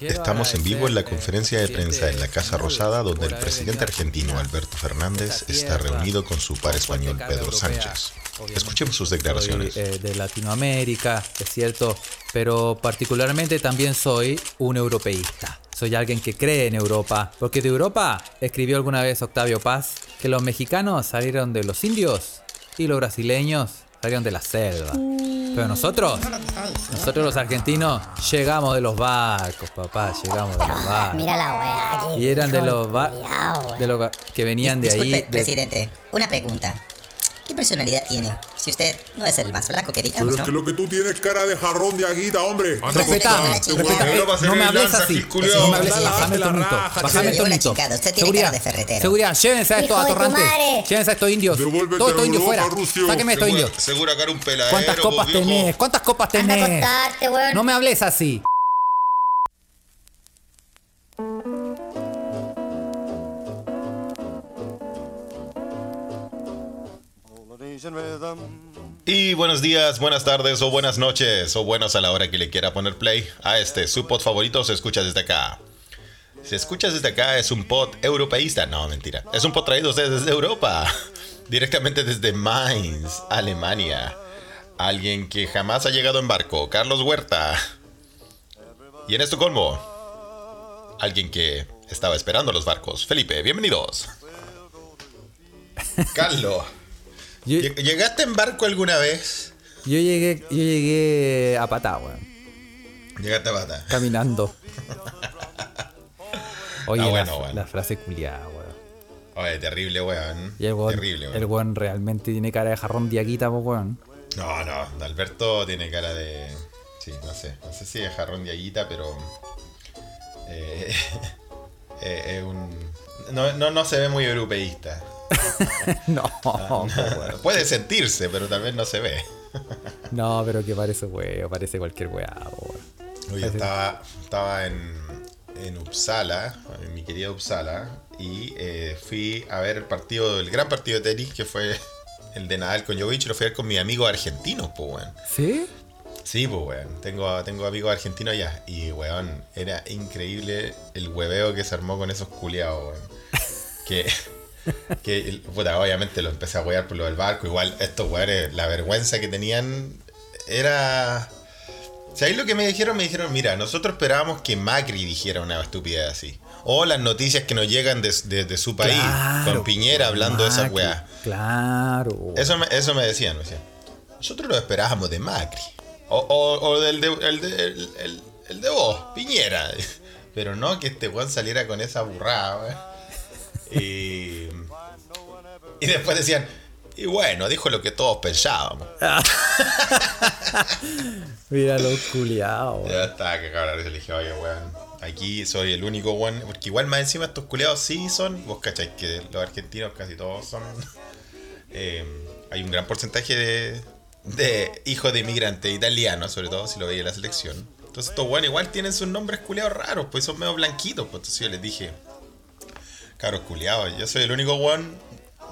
Estamos en vivo en la conferencia de prensa en la Casa Rosada donde el presidente argentino Alberto Fernández está reunido con su par español Pedro Sánchez. Escuchemos sus declaraciones. Soy, eh, de Latinoamérica, es cierto, pero particularmente también soy un europeísta. Soy alguien que cree en Europa, porque de Europa escribió alguna vez Octavio Paz que los mexicanos salieron de los indios y los brasileños salieron de la selva. Pero nosotros, nosotros los argentinos, llegamos de los barcos, papá, llegamos de los barcos. Mira la wea aquí. Y eran de los de ba- culiao, de los que venían de Disculpe, ahí. de- presidente, una pregunta. ¿Qué personalidad tiene? Si usted no es el más flaco que Pero digamos, es que ¿no? lo que tú tienes cara de jarrón de aguita, hombre. Respetame, respetame. No me hables así. No me hables así. Bájame el la tonito. Bájame el tonito. chicada, usted tiene Seguridad. cara de ferretero. Seguridad, llévense a estos atorrantes. Llévense a estos indios. Todos estos indios fuera. Sáqueme estos indios. Seguro que era un peladero. ¿Cuántas copas tenés? ¿Cuántas copas tenés? No me hables así. Y buenos días, buenas tardes o buenas noches o buenos a la hora que le quiera poner play a este su pod favorito se escucha desde acá. Si escuchas desde acá es un pod europeísta, no mentira, es un pod traído desde Europa, directamente desde Mainz, Alemania. Alguien que jamás ha llegado en barco, Carlos Huerta. Y en Estocolmo, alguien que estaba esperando los barcos, Felipe, bienvenidos. Carlos, Yo, ¿lleg- ¿llegaste en barco alguna vez? yo llegué, yo llegué a patá, weón. Llegaste a pata. Caminando. Oye, Ah, la, bueno, bueno. la frase culiada, weón. Oye, terrible, weón. Y el weón, Terrible, el weón. realmente tiene cara de jarrón diaguita, po, weón. No, no, Alberto tiene cara de. Sí, no sé. No sé si es jarrón de aguita, pero. eh, eh, es un. No, no, no se ve muy europeísta. No. Puede sentirse, pero tal vez no se ve. No, pero que parece weón, parece cualquier weá, estaba, estaba en, en Uppsala, en mi querida Uppsala, y eh, fui a ver el partido, el gran partido de tenis que fue el de Nadal con Djokovic, lo fui a ver con mis amigos argentinos, pues, weón. ¿Sí? Sí, pues, weón. Tengo, tengo amigos argentinos allá. Y, weón, era increíble el hueveo que se armó con esos culiados, weón. Que, que puta, obviamente lo empecé a wear por lo del barco. Igual, estos weones, la vergüenza que tenían era. ¿Sabéis lo que me dijeron? Me dijeron, mira, nosotros esperábamos que Macri dijera una estupidez así. O las noticias que nos llegan de, de- de su país, Claro, con Piñera hablando de esas Macri, weas. Claro. Eso me, eso me decían, me decían. Nosotros lo esperábamos de Macri. O, o- o del de, el, de, el, el- el de vos, Piñera. Pero no que este weón saliera con esa burrada, weón. Y, y después decían, y bueno, dijo lo que todos pensábamos. Mira los culiados, Ya estaba que cabrón, le dije, oye, weón, aquí soy el único weón. Porque igual más encima estos culiados sí son, vos cacháis que los argentinos casi todos son. eh, hay un gran porcentaje de, de hijos de inmigrantes italianos, sobre todo si lo veis en la selección. Entonces estos weones igual tienen sus nombres culiados raros, pues son medio blanquitos. Pues entonces yo les dije, cabros culiados, yo soy el único weón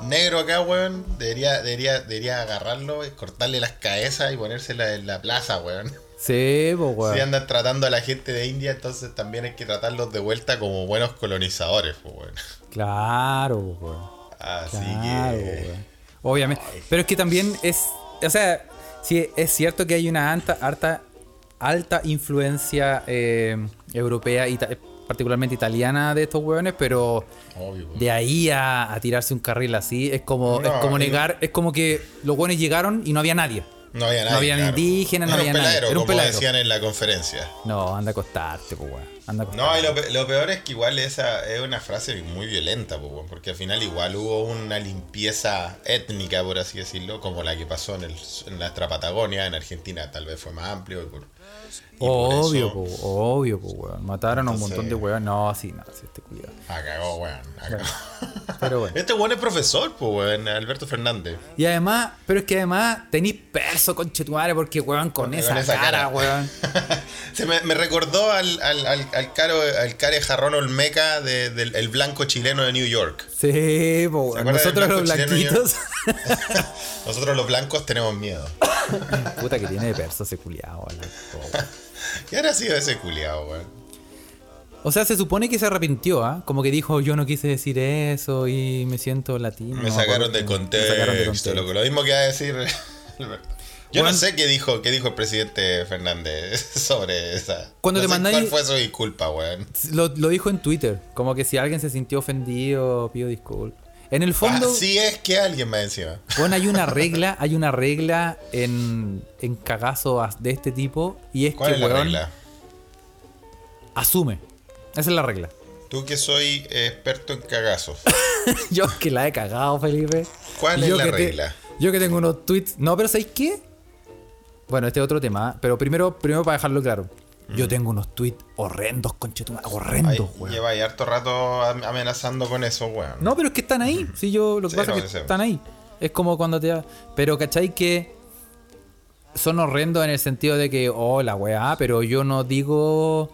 negro acá, weón. Debería, debería, debería agarrarlo, y cortarle las cabezas y ponérsela en la plaza, weón. Sí, po, weón. Si andan tratando a la gente de India, entonces también hay que tratarlos de vuelta como buenos colonizadores, pues bueno. Claro, po, weón. Así Claro, que. weón. Obviamente. Pero es que también es. O sea, sí, es cierto que hay una alta, alta, alta influencia eh, europea, ita- particularmente italiana, de estos hueones, pero Obvio, pues. de ahí a, a tirarse un carril así, es como, es No, como negar, es como que los hueones llegaron y no había nadie. No había nadie. no había claro. indígenas, no Era había un nadie. peladero, Era un como peladero. decían en la conferencia. No, anda a acostarte, pues. Anda a No, y lo, lo peor es que igual esa es una frase muy violenta, pues, porque al final igual hubo una limpieza étnica, por así decirlo, como la que pasó en, el, en nuestra Patagonia, en Argentina tal vez fue más amplio. Y por Obvio, po, obvio, po, weón. Mataron a un montón de weón. No, sí, no, sí, este cuidado. Ah, cagó, weón. ah. Pero bueno. Este weón es profesor, pues, weón, Alberto Fernández. Y además, pero es que además tenéis perso, conchetuare, porque weón, con, esa, cara, weón. Se me, me recordó al, al, al, al caro, al care jarrón olmeca de- del el blanco chileno de New York. Sí, po, weón. Nosotros los blanquitos. Nosotros los blancos tenemos miedo. Puta que tiene de perso ese culiado, weón. ¿Qué habrá sido ese culiado, weón? O sea, se supone que se arrepintió, ¿ah? Como que dijo, yo no quise decir eso y me siento latino. Me sacaron porque- de me contexto, sacaron de contexto. loco. Lo mismo que va a decir Alberto. Yo Bueno. no sé qué dijo, qué dijo el presidente Fernández sobre esa. Cuando no te mandáis- ¿Cuál fue su disculpa, weón? Lo, lo dijo en Twitter, como que si alguien se sintió ofendido, pido disculpas. En el fondo, Así es que alguien va encima. bueno, hay una regla, hay una regla en, en cagazos de este tipo y es ¿Cuál que es la regla? asume. Esa es la regla. Tú que soy eh, experto en cagazos. yo que la he cagado, Felipe. ¿Cuál es la te- regla? yo que tengo unos tweets. No, pero ¿sabéis qué? Bueno, este es otro tema, ¿eh? pero primero, primero para dejarlo claro. Yo tengo unos tweets horrendos, conchetumare, Ay, horrendos, weón. lleva ahí harto rato am- amenazando con eso, weón. No, pero es que están ahí. Sí, yo lo que Sí, pasa no, es que están ahí. Es como cuando te. Pero, ¿cachai? Que son horrendos en el sentido de que, oh, la weá, pero yo no digo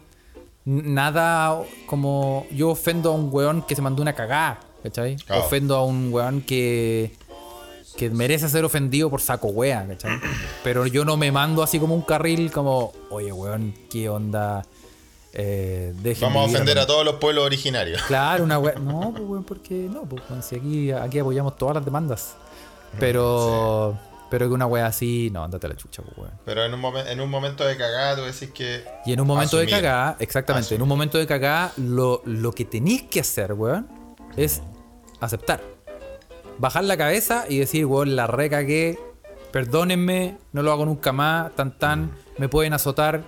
nada como. Yo ofendo a un weón que se mandó una cagada, ¿cachai? Claro. Ofendo a un weón que. Que merece ser ofendido por saco wea, ¿cachai? Pero yo no me mando así como un carril como, oye, weón, ¿qué onda? Eh, Vamos a ofender a todos los pueblos originarios. Claro, una wea. No, pues weón, porque no, pues si aquí, aquí apoyamos todas las demandas. Pero. Pero que una wea así, no, andate a la chucha, pues weón. Pero en un, momen- en un momento de cagada, tú decís que. Y en un momento de cagada, exactamente, en un momento de cagada, lo, lo que tenéis que hacer, weón, es aceptar. Bajar la cabeza y decir, weón, la recagué, perdónenme, no lo hago nunca más, tan tan, me pueden azotar.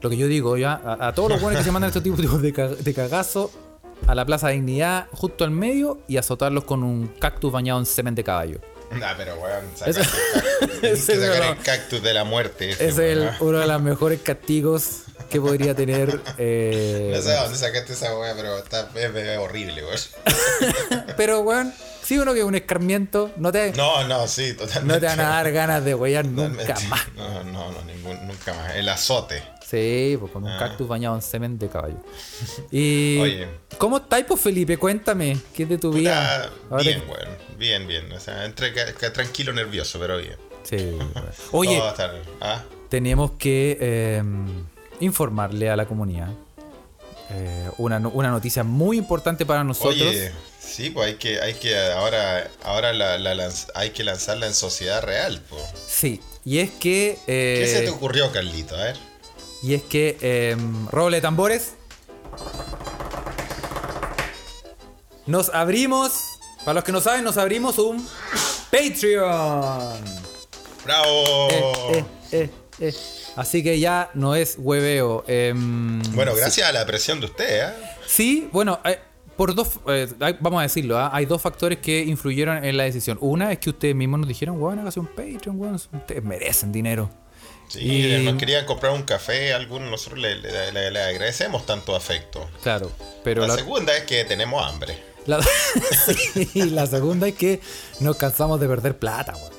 Lo que yo digo, ya, a, a todos los buenos que se mandan estos tipos de, ca- de cagazo, a la Plaza de Dignidad, justo al medio, y azotarlos con un cactus bañado en semen de caballo. Nah, pero weón, el sacar no. el cactus de la muerte. este, Ese es el- uno de los mejores castigos que podría tener. eh, No sé de dónde sacaste esa weá, pero está, es, es horrible, weón. Pero, weón, si uno que es un escarmiento, no te, no, No, no, sí, totalmente. te van a dar ganas de huellar nunca más. No, no, no, ningún, nunca más. El azote. Sí, pues con un Ah. cactus bañado en semen de caballo. Y. Oye. ¿Cómo estáis, pues, Felipe? Cuéntame, ¿qué es de tu vida? Ahora bien, te- weón. Bien, bien. O sea, entre ca- tranquilo, nervioso, pero bien. Sí. Oye, ¿ah? tenemos que eh, informarle a la comunidad eh, una, una noticia muy importante para nosotros. Oye, sí, pues hay que, hay que ahora, ahora la, la lanz- hay que lanzarla en sociedad real, pues. Sí, y es que. eh, ¿Qué se te ocurrió, Carlito? A ver. Y es que, eh, roble de tambores. Nos abrimos, para los que no saben, nos abrimos un Patreon. ¡Bravo! Eh. Así que ya no es hueveo. em, Bueno, gracias a la presión de usted, ¿eh? Sí, bueno, eh, por dos, eh, vamos a decirlo, ¿ah? hay dos factores que influyeron en la decisión. Una es que ustedes mismos nos dijeron, weón, hágase un Patreon, weón, ustedes merecen dinero. Sí, Y- nos querían comprar un café, algunos nosotros le, le- le- le agradecemos tanto afecto. Claro, pero la, la, segunda es que tenemos hambre. La, sí, la segunda es que nos cansamos de perder plata, weón.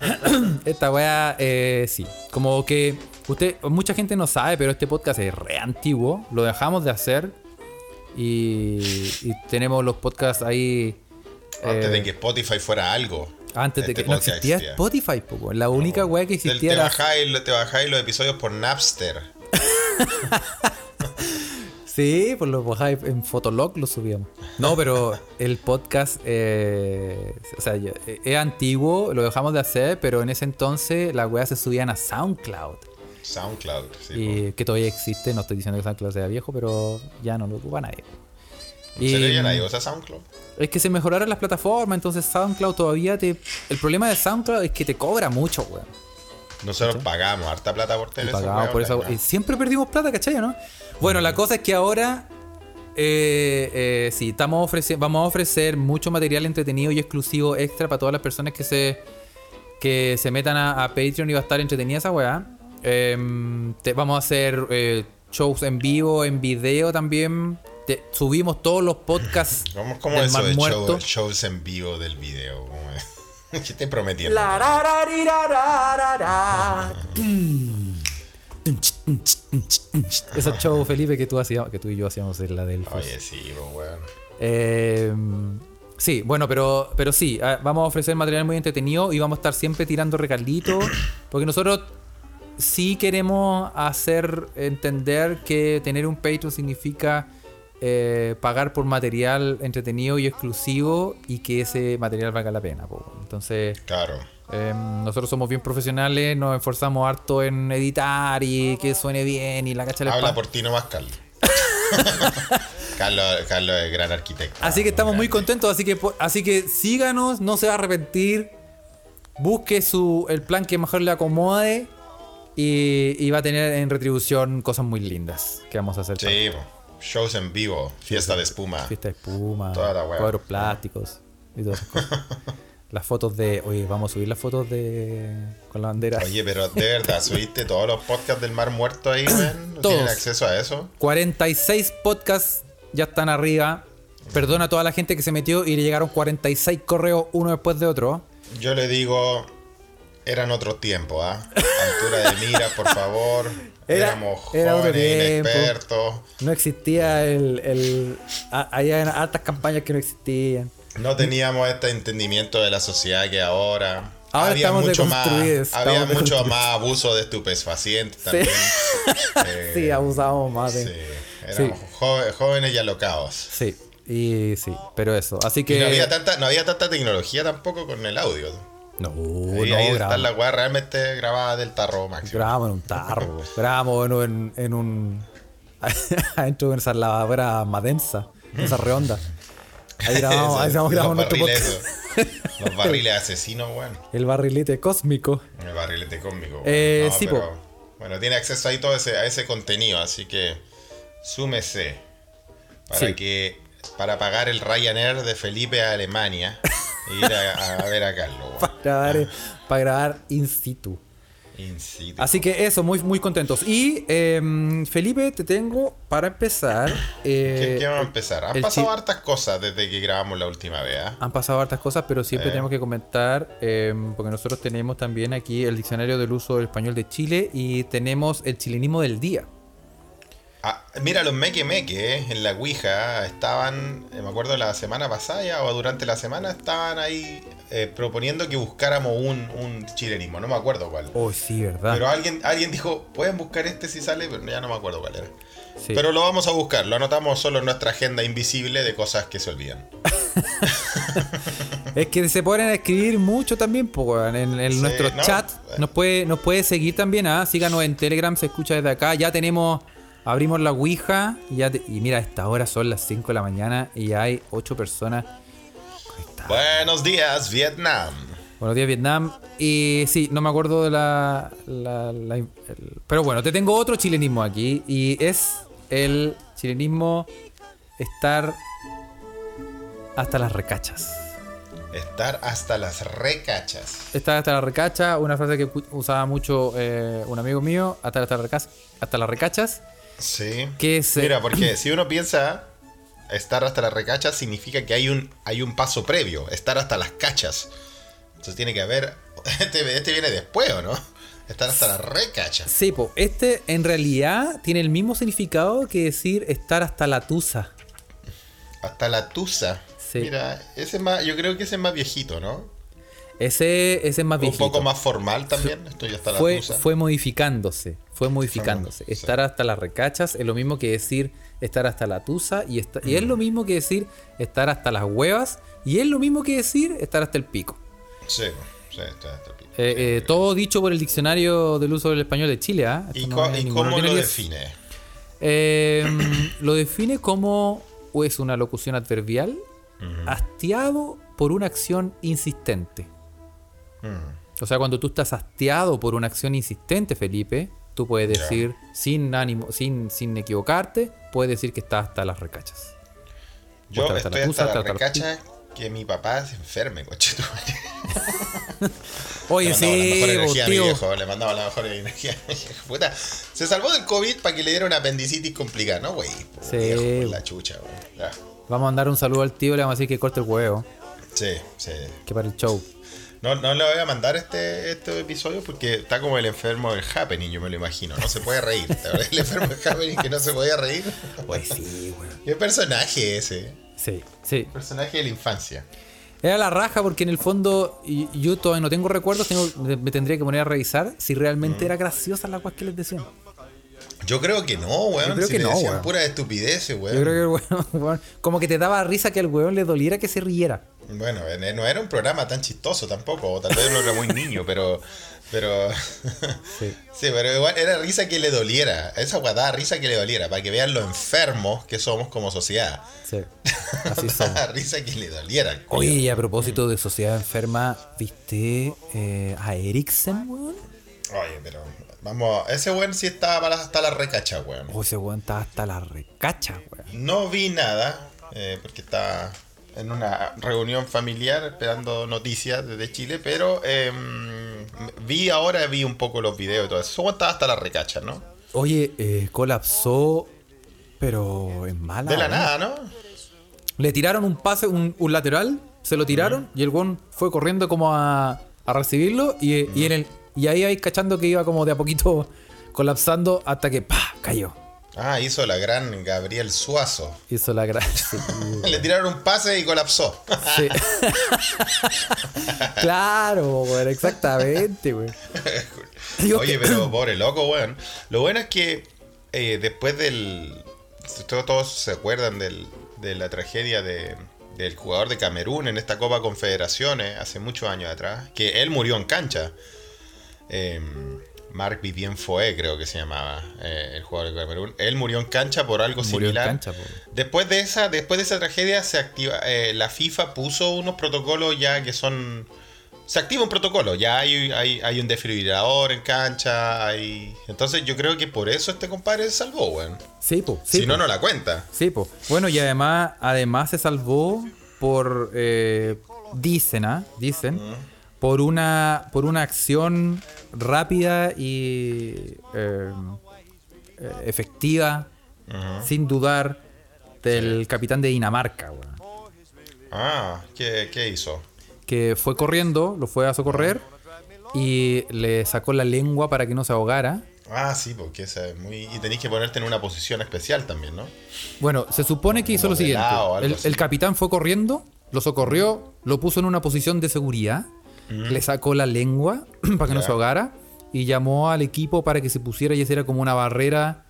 Esta weá, eh, sí. Como que usted, mucha gente no sabe, pero este podcast es re antiguo. Lo dejamos de hacer. Y, y tenemos los podcasts ahí. Antes eh, de que Spotify fuera algo. antes de este que no existía existía. Spotify, po. La única weá que existía te te bajáis los episodios por Napster. Sí, pues lo bajáis en Fotolog lo subíamos. No, pero el podcast, eh, o sea, ya- es antiguo, lo dejamos de hacer, pero en ese entonces las weas se subían a SoundCloud. SoundCloud, sí. y que todavía existe, no estoy diciendo que SoundCloud sea viejo, pero ya no lo ocupa nadie. ¿En serio ya nadie usa SoundCloud? Es que se mejoraron las plataformas, entonces SoundCloud todavía te... El problema de SoundCloud es que te cobra mucho, weón. Nosotros pagamos harta plata por Y tener esa pagamos por eso. y siempre perdimos plata, ¿cachai? ¿no? Bueno, la cosa es que ahora. Eh, eh, sí, estamos ofreci- vamos a ofrecer mucho material entretenido y exclusivo extra para todas las personas que se que se metan a, a Patreon y va a estar entretenida esa weá. Em, te- vamos a hacer eh, shows en vivo, en video también. Te- subimos todos los podcasts ¿Cómo, cómo del es eso de Muerto. show- shows en vivo del video? ¿Qué te prometiendo? La, ra, ra, ri, ra, Esos shows, Felipe, que tú, hacíamos, que tú y yo hacíamos en la del Oye, sí, weón. Eh, sí, bueno, pero, pero sí, ah, vamos a ofrecer material muy entretenido y vamos a estar siempre tirando regalitos. Porque nosotros sí queremos hacer entender que tener un Patreon significa eh, pagar por material entretenido y exclusivo y que ese material valga la pena. po. Entonces, Claro. Eh, nosotros somos bien profesionales, nos esforzamos harto en editar y que suene bien y la cacha la Habla por ti nomás, Carlos. Carlos, Carlos es gran arquitecto. Así que estamos muy contentos, así que, así que síganos, no se va a arrepentir. Busque su, el plan que mejor le acomode y, y va a tener en retribución cosas muy lindas que vamos a hacer. Sí, shows en vivo, fiesta de espuma. Fiesta de espuma, cuadros plásticos y todas esas cosas. las fotos de. Oye, vamos a subir las fotos de. con la bandera. Oye, pero de verdad, ¿subiste todos los podcasts del Mar Muerto ahí, man? ¿No tienen acceso a eso? 46 podcasts ya están arriba. Perdona a toda la gente que se metió y le llegaron 46 correos uno después de otro. Yo le digo, eran otros tiempos, ¿ah? Altura de mira, por favor. Era- Éramos era jóvenes, tiempo. inexpertos. No existía el. el a- había altas campañas que no existían. No teníamos este entendimiento de la sociedad que ahora. Ahora había mucho más, había mucho más abuso de estupefacientes también. Eh, Sí, abusábamos más de. sí, éramos jóvenes y alocados. Sí, y sí, pero eso. Así que. Y no había tanta, no había tanta tecnología tampoco con el audio. No, no, ahí está la weá realmente grabada del tarro máximo. grabamos en un tarro. grabamos en, un- en un. adentro de esa lavadora más densa, esa redonda. Ahí grabamos, ahí estamos los grabando podcast. esos, los barriles asesinos, weón. El barrilete cósmico. El barrilete cósmico. Eh, weón. sí, pero, bueno, tiene acceso ahí todo ese, a ese contenido, así que súmese para Sí. que para pagar el Ryanair de Felipe a Alemania e ir a, a ver a Carlos. weón. Para grabar, eh, para grabar in situ. Así que eso, muy, muy contentos. Y em, Felipe, te tengo para empezar. ¿Qué, eh, qué vamos a empezar? Han pasado hartas cosas desde que grabamos la última vez. ¿ah? Han pasado hartas cosas, pero siempre Eh. tenemos que comentar, em, porque nosotros tenemos también aquí el diccionario del uso del español de Chile y tenemos el chilenismo del día. Ah, mira, los meque meque eh, en la Ouija estaban, eh, me acuerdo la semana pasada ya, o durante la semana, estaban ahí eh, proponiendo que buscáramos un, un chilenismo, no me acuerdo cuál. Oh, sí, ¿verdad? Pero alguien, alguien dijo, pueden buscar este si sale, pero ya no me acuerdo cuál era. Sí. Pero lo vamos a buscar, lo anotamos solo en nuestra agenda invisible de cosas que se olvidan. Es que se ponen a escribir mucho también, weón, en, en Sí, nuestro no, chat. eh. Nos puede, nos puede seguir también, ¿ah? síganos en Telegram, se escucha desde acá. Ya tenemos, abrimos la Ouija y, ya te- y mira, a esta hora son las 5 de la mañana y hay 8 personas. conectadas. Buenos días, Vietnam. Buenos días, Vietnam. Y sí, no me acuerdo de la. la- la- el- pero bueno, te tengo otro chilenismo aquí. Y es el chilenismo estar hasta las recachas. Estar hasta las recachas. Estar hasta las recachas, una frase que usaba mucho eh, un amigo mío, hasta, hasta, las recachas, hasta las recachas. Sí. Que es, eh, Mira, porque si uno piensa estar hasta las recachas significa que hay un, hay un paso previo, estar hasta las cachas. Entonces tiene que haber. Este, este viene después, ¿o no? Estar hasta las recachas. Sí, po, este en realidad tiene el mismo significado que decir estar hasta la tusa. Hasta la tusa. Sí. Mira, ese es más, yo creo que ese es más viejito, ¿no? Ese, ese es más Un viejito. poco más formal también. Estoy hasta la fue, tusa. fue modificándose, fue modificándose. Estar hasta las recachas es lo mismo que decir estar hasta la tusa y, esta- y es Mm. lo mismo que decir estar hasta las huevas y es lo mismo que decir estar hasta el pico. Sí, sí, está, está bien. Eh, eh, todo dicho por el diccionario del uso del español de Chile. ¿ah? ¿Y, no cómo lo define? Eh, lo define como o es una locución adverbial hastiado por una acción insistente. Mm. O sea, cuando tú estás hastiado por una acción insistente, Felipe, tú puedes decir sin ánimo, sin, sin equivocarte, puedes decir que estás hasta las recachas. Yo estar hasta estoy la tusa, hasta hasta la- recacha que mi papá se enferme, coche. Oye, Le mandamos la sí, mejor energía a mi tío. viejo, le mandaba la mejor energía a mi viejo. Puta, se salvó del COVID para que le diera una apendicitis complicada, ¿no, güey? Po, Sí. viejo, por la chucha, güey. Vamos a mandar un saludo al tío, le vamos a decir que corte el huevo, Sí, sí. que para el show. No, no le voy a mandar este, este episodio porque está como el enfermo del Happening, yo me lo imagino. No se puede reír. ¿Te acuerdas del enfermo del Happening que no se podía reír? Pues sí, weón. ¿Qué personaje ese? Sí, sí. Personaje de la infancia. Era la raja porque en el fondo yo todavía no tengo recuerdos, tengo, me tendría que poner a revisar si realmente era graciosa la cual que les decían. Yo creo que no, weón. Yo creo si que le no, decían weón. pura estupidez, weón. Yo creo que el weón, weón, como que te daba risa que al weón le doliera que se riera. Bueno, eh, no era un programa tan chistoso tampoco, o tal vez no era muy niño, pero. Pero. Sí. Sí, pero igual era risa que le doliera. Esa guardada risa que le doliera, para que vean lo enfermos que somos como sociedad. Sí, así somos. Risa que le doliera. Oye, y a propósito de sociedad enferma, ¿viste eh, a Eriksen, weón? Oye, pero. Vamos, ese weón sí estaba hasta la recacha, weón. Oh, ese weón estaba hasta la recacha, weón. No vi nada, eh, porque estaba en una reunión familiar esperando noticias desde Chile, pero eh, vi ahora, vi un poco los videos y todo eso. Eso estaba hasta la recacha, ¿no? Oye, eh, colapsó, pero en mala. De la onda. nada, ¿no? Le tiraron un pase, un, un lateral, se lo tiraron y el weón fue corriendo como a, a recibirlo y, y en el y ahí ahí cachando que iba como de a poquito colapsando hasta que ¡pa! cayó. Ah, hizo la gran Gabriel Suazo. Hizo la gracia. Le tiraron un pase y colapsó. Sí. claro, weón, exactamente, weón. Oye, pero pobre loco, weón. Lo bueno es que eh, después del. Todos, todos se acuerdan del- de la tragedia de- del jugador de Camerún en esta Copa Confederaciones hace muchos años atrás, que él murió en cancha. Eh, Marc Vivien Foé, creo que se llamaba eh, el jugador de Camerún. Él murió en cancha por algo Murió en similar. cancha, po. Después de esa, después de esa tragedia, se activa, eh, la FIFA puso unos protocolos ya que son. Se activa un protocolo, ya hay, hay, hay un desfibrilador en cancha, hay. Entonces yo creo que por eso este compadre se salvó, weón. Sí, po, sí, si no, po. no la cuenta. Sí, po. Bueno, y además, además se salvó por eh, dicen, ¿ah? Dicen, por una por una acción rápida y eh, eh, efectiva, sin dudar, del capitán de Dinamarca, weón. Ah, ¿qué, qué hizo? Que fue corriendo, lo fue a socorrer y le sacó la lengua para que no se ahogara. Ah, sí, porque es muy. Y tenéis que ponerte en una posición especial también, ¿no? Bueno, se supone que hizo lo siguiente. el capitán fue corriendo, lo socorrió, lo puso en una posición de seguridad, le sacó la lengua para que no se ahogara y llamó al equipo para que se pusiera y hiciera como una barrera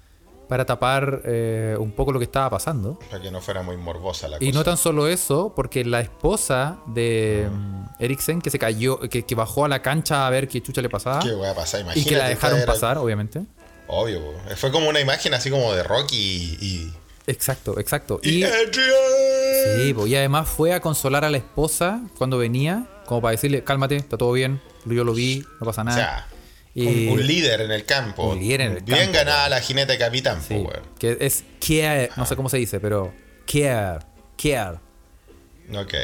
para tapar eh, un poco lo que estaba pasando. Para que no fuera muy morbosa la Y cosa. no tan solo eso, porque la esposa de mm, Eriksen, que se cayó, que, que bajó a la cancha a ver qué chucha le pasaba, ¿Qué a pasar? y Imagínate. que la dejaron era- pasar, obviamente. Obvio, fue como una imagen así como de Rocky y. y... Exacto, exacto. y Y. Sí, y además fue a consolar a la esposa cuando venía, como para decirle, cálmate, está todo bien, yo lo vi, no pasa O nada. sea, Y- un, un líder en el campo. Un líder en el Bien campo, ganada la jinete capitán, Sí, po, weón. que es care, no sé cómo se dice, pero care, care, Ok.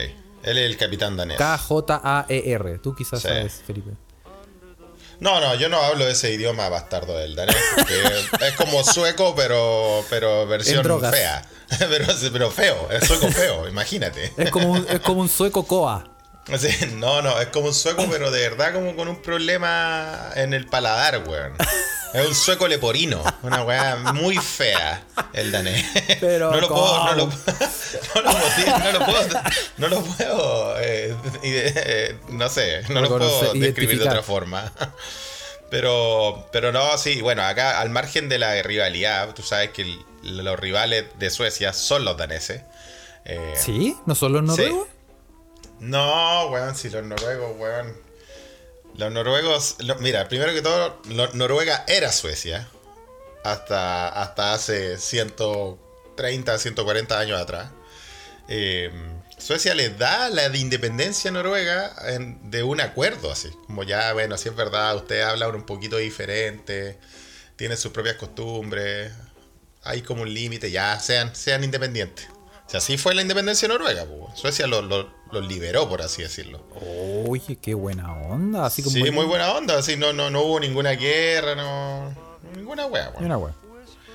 Él es el capitán danés. K-J-A-E-R. Tú quizás Sí. sabes, Felipe. No, no, yo no hablo ese idioma bastardo del danés. Es como sueco, pero, pero versión fea. pero, pero feo, es sueco feo, imagínate. Es como un, es como un sueco coa. Sí, no, no, es como un sueco, pero de verdad como con un problema en el paladar, weón. Es un sueco leporino, una weá muy fea, el danés. Pero no lo puedo, no lo, no lo puedo, no lo puedo, no lo puedo, eh, eh, no sé, no lo puedo describir de otra forma. Pero, pero no, sí, bueno, acá al margen de la rivalidad, tú sabes que el- los rivales de Suecia son los daneses. Eh, ¿Sí? ¿No son los noruegos? No, weón, si los noruegos, weón. Los noruegos, mira, primero que todo, Noruega era Suecia. Hasta, hasta hace 130, 140 años atrás. Eh, Suecia le da la de independencia a Noruega de un acuerdo, así. Como ya, bueno, si es verdad, ustedes hablan un poquito diferente, tienen sus propias costumbres, hay como un límite, ya sean, sean independientes. Sea, así fue la independencia de Noruega. po. Suecia lo, liberó, por así decirlo. Oye, qué buena onda. Así como Sí, muy buena onda. Así no, no, no hubo ninguna guerra, no. Ninguna wea, weón. Una wea.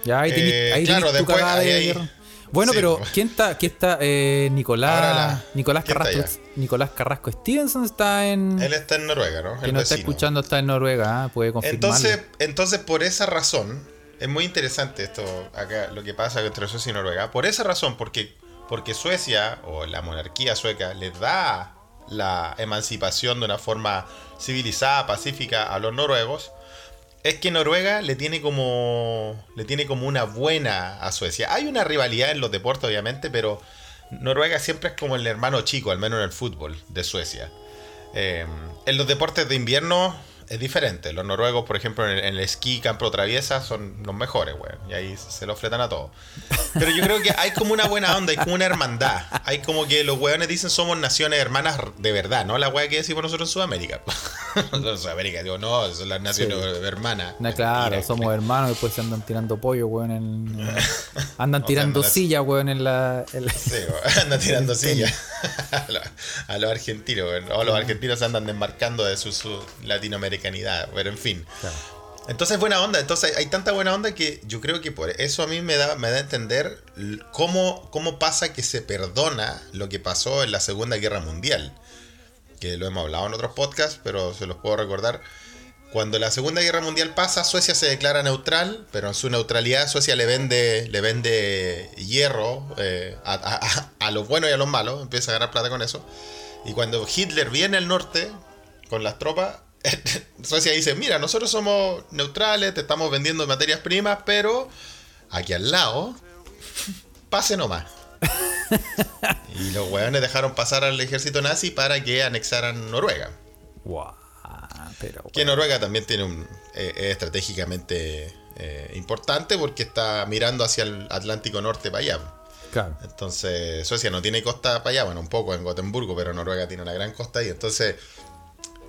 Ya ahí tenés, Eh, ahí claro, tenés tu después, de ahí- guerra. Bueno, Sí, pero. ¿quién está? ¿Quién está? Eh, Nicolás, la- Nicolás ¿quién está Carrasco. Nicolás Carrasco Stevenson está en. Él está en Noruega, ¿no? que El no está escuchando, está en Noruega, ah, puede confirmarlo. Entonces, entonces, por esa razón, es muy interesante esto acá, lo que pasa entre Suecia y Noruega. Por esa razón, porque, porque Suecia, o la monarquía sueca, les da la emancipación de una forma civilizada, pacífica a los noruegos, es que Noruega le tiene como le tiene como una buena a Suecia. Hay una rivalidad en los deportes obviamente, pero Noruega siempre es como el hermano chico, al menos en el fútbol de Suecia. Eh, en los deportes de invierno es diferente. Los noruegos, por ejemplo, en el, en el esquí campo traviesa son los mejores, weón. Y ahí se lo fletan a todos. Pero yo creo que hay como una buena onda, hay como una hermandad. Hay como que los weones dicen somos naciones hermanas de verdad, ¿no? La weá que decimos nosotros en Sudamérica. En Sudamérica, digo, no, son las naciones hermanas. No, claro, Mentira, somos hermanos, después se andan tirando pollo, weón. En... Andan tirando andan- sillas, weón, en la. en la- Sí, weón, anda tirando silla a los, a los argentinos, weón. o los argentinos se andan desmarcando de su, su latinoamericanidad, pero en fin. Entonces buena onda, entonces hay tanta buena onda que yo creo que por eso a mí me da, me da a entender cómo, cómo pasa que se perdona lo que pasó en la Segunda Guerra Mundial. Que lo hemos hablado en otros podcasts, pero se los puedo recordar. Cuando la Segunda Guerra Mundial pasa, Suecia se declara neutral, pero en su neutralidad Suecia le vende, le vende hierro eh, a- a los buenos y a los malos, empieza a ganar plata con eso. Y cuando Hitler viene al norte con las tropas, Suecia dice, mira, nosotros somos neutrales, te estamos vendiendo materias primas, pero aquí al lado, pase nomás. y los hueones dejaron pasar al ejército nazi para que anexaran Noruega. Pero. Que Noruega también tiene un eh, es estratégicamente eh, importante porque está mirando hacia el Atlántico Norte para allá. Claro. Entonces, Suecia no tiene costa para allá, bueno, un poco en Gotemburgo, pero Noruega tiene una gran costa ahí. Entonces,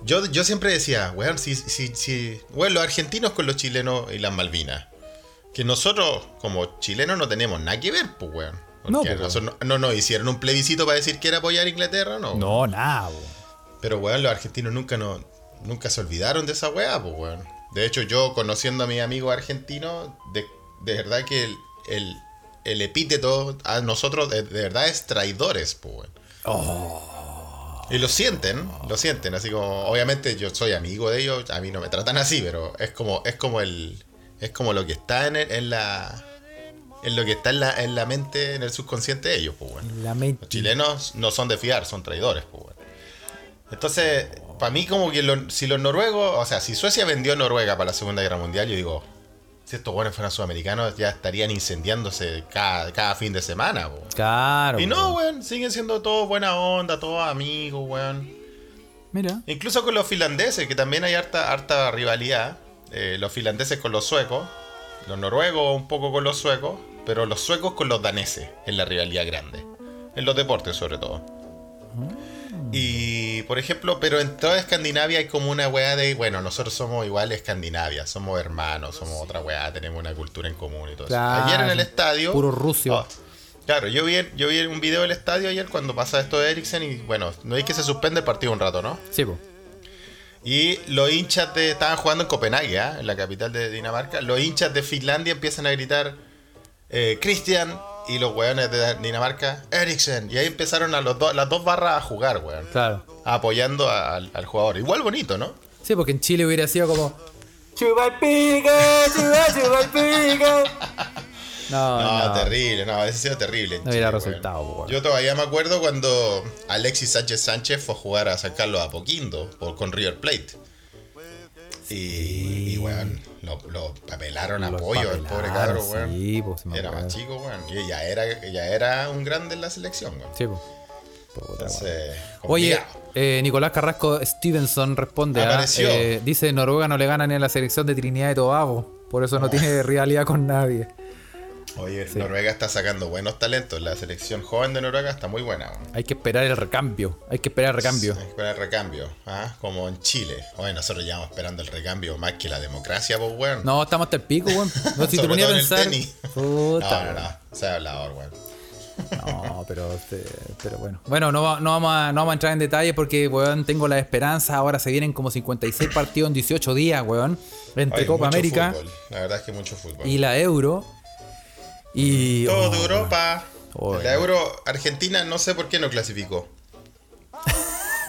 yo, yo siempre decía, weón, si, si, si, weón, los argentinos con los chilenos y las Malvinas, que nosotros como chilenos no tenemos nada que ver, pues, weón. No, pues, nosotros no, no hicieron un plebiscito para decir que era apoyar a Inglaterra, no. No, nada, weón. Pero, weón, los argentinos nunca, no, nunca se olvidaron de esa weá, pues, weón. De hecho, yo conociendo a mis amigos argentinos, de, de verdad que el, el, el epíteto a nosotros de, de verdad es traidores, pues, weón. Y lo sienten, lo sienten, así como, obviamente yo soy amigo de ellos, a mí no me tratan así, pero es como, es como el, es como lo que está en, el- en la, en lo que está en la, en la mente, en el subconsciente de ellos, pues, mente. Los chilenos no son de fiar, son traidores, pues, weón. Entonces, para mí como que lo- si los noruegos, o sea, si Suecia vendió Noruega para la Segunda Guerra Mundial, yo digo, si estos buenos fueran sudamericanos, ya estarían incendiándose cada, cada fin de semana. Claro. Y no, weón. siguen siendo todos buena onda, todos amigos, weón. Mira. Incluso con los finlandeses, que también hay harta, harta rivalidad. eh, los finlandeses con los suecos, los noruegos un poco con los suecos, pero los suecos con los daneses, en la rivalidad grande. En los deportes sobre todo. Y, por ejemplo, pero en toda Escandinavia hay como una weá de, bueno, nosotros somos igual Escandinavia, somos hermanos, somos otra weá, tenemos una cultura en común y todo eso. Ayer en el estadio... puro rucio. Oh, claro, yo vi, yo vi un video del estadio ayer cuando pasa esto de Eriksen y, bueno, no es que se suspende el partido un rato, ¿no? Sí, po. Y los hinchas de. Estaban jugando en Copenhague, ¿ah? en la capital de Dinamarca. Los hinchas de Finlandia empiezan a gritar eh, Christian y los weones de Dinamarca Eriksen. Y ahí empezaron a los dos, las dos barras a jugar, weón. Claro. Apoyando a- al, al jugador. Igual bonito, ¿no? Sí, porque en Chile hubiera sido como. ¡Chupa el pique! ¡Chupa, chupa el pique! No, No, no. terrible, no, ese ha sido terrible. No hubiera Chile, resultado, weón. Yo todavía me acuerdo cuando Alexis Sánchez Sánchez fue a jugar a San Carlos Apoquindo por, con River Plate. Y, y weón, lo, lo papelaron a pollo, el pobre cabro, weón. Sí, pues, me Era más chico, weón. Y ya era, ya era un grande en la selección, weón. Sí, weón. Entonces, Oye, eh, Nicolás Carrasco Stevenson responde. ¿ah? Eh, dice: Noruega no le gana ni a la selección de Trinidad y Tobago. Por eso no tiene rivalidad con nadie. Oye, Noruega está sacando buenos talentos. La selección joven de Noruega está muy buena. Hay que esperar el recambio. Hay que esperar el recambio. Hay que esperar el recambio, ¿ah? como en Chile. Oye, nosotros llevamos esperando el recambio más que la democracia, pues, weón. No, estamos hasta el pico, weón. No, si te ponías a todo en el pensar. tenis. Puta, no, no, no. Se ha hablado, weón. No, pero, este, pero bueno. Bueno, no, va- no, vamos a, no vamos a entrar en detalle porque, weón, tengo la esperanza. Ahora se vienen como 56 partidos en 18 días, weón. Entre Oye, Copa América fútbol. La verdad es que mucho fútbol. y la Euro. Y. Todo oh, de Europa. Oh, la Euro, Argentina, no sé por qué no clasificó.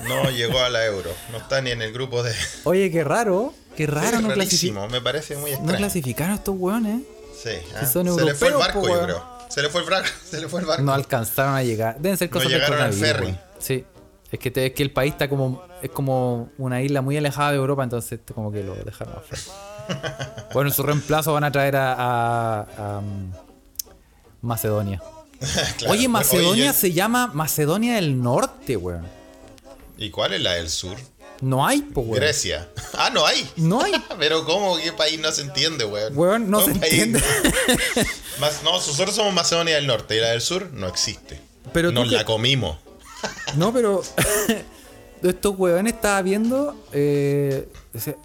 No llegó a la Euro. No está ni en el grupo de. Oye, qué raro. Qué raro no, clasifi- rarísimo, me parece muy no extraño. clasificaron estos weones. Sí, ah, son se le fue el barco, yo creo. Se le fue el barco, se le fue el barco. No alcanzaron a llegar. Deben ser No cosas del llegaron al ferry. Sí. Es que, te- es que el país está como. Es como una isla muy alejada de Europa, entonces como que lo dejaron afuera. bueno, en su reemplazo van a traer a. a- a, um, Macedonia. Claro. Oye, Macedonia se llama Macedonia del Norte, weón. ¿Y cuál es la del sur? No hay, pues, weón. Grecia. Ah, no hay. No hay. Pero ¿cómo? ¿Qué país no se entiende, weón? Weón, no ¿Qué se país? entiende. Más- no, nosotros somos Macedonia del Norte y la del Sur no existe. Pero Nos que- la comimos. No, pero estos huevones estaba viendo. eh,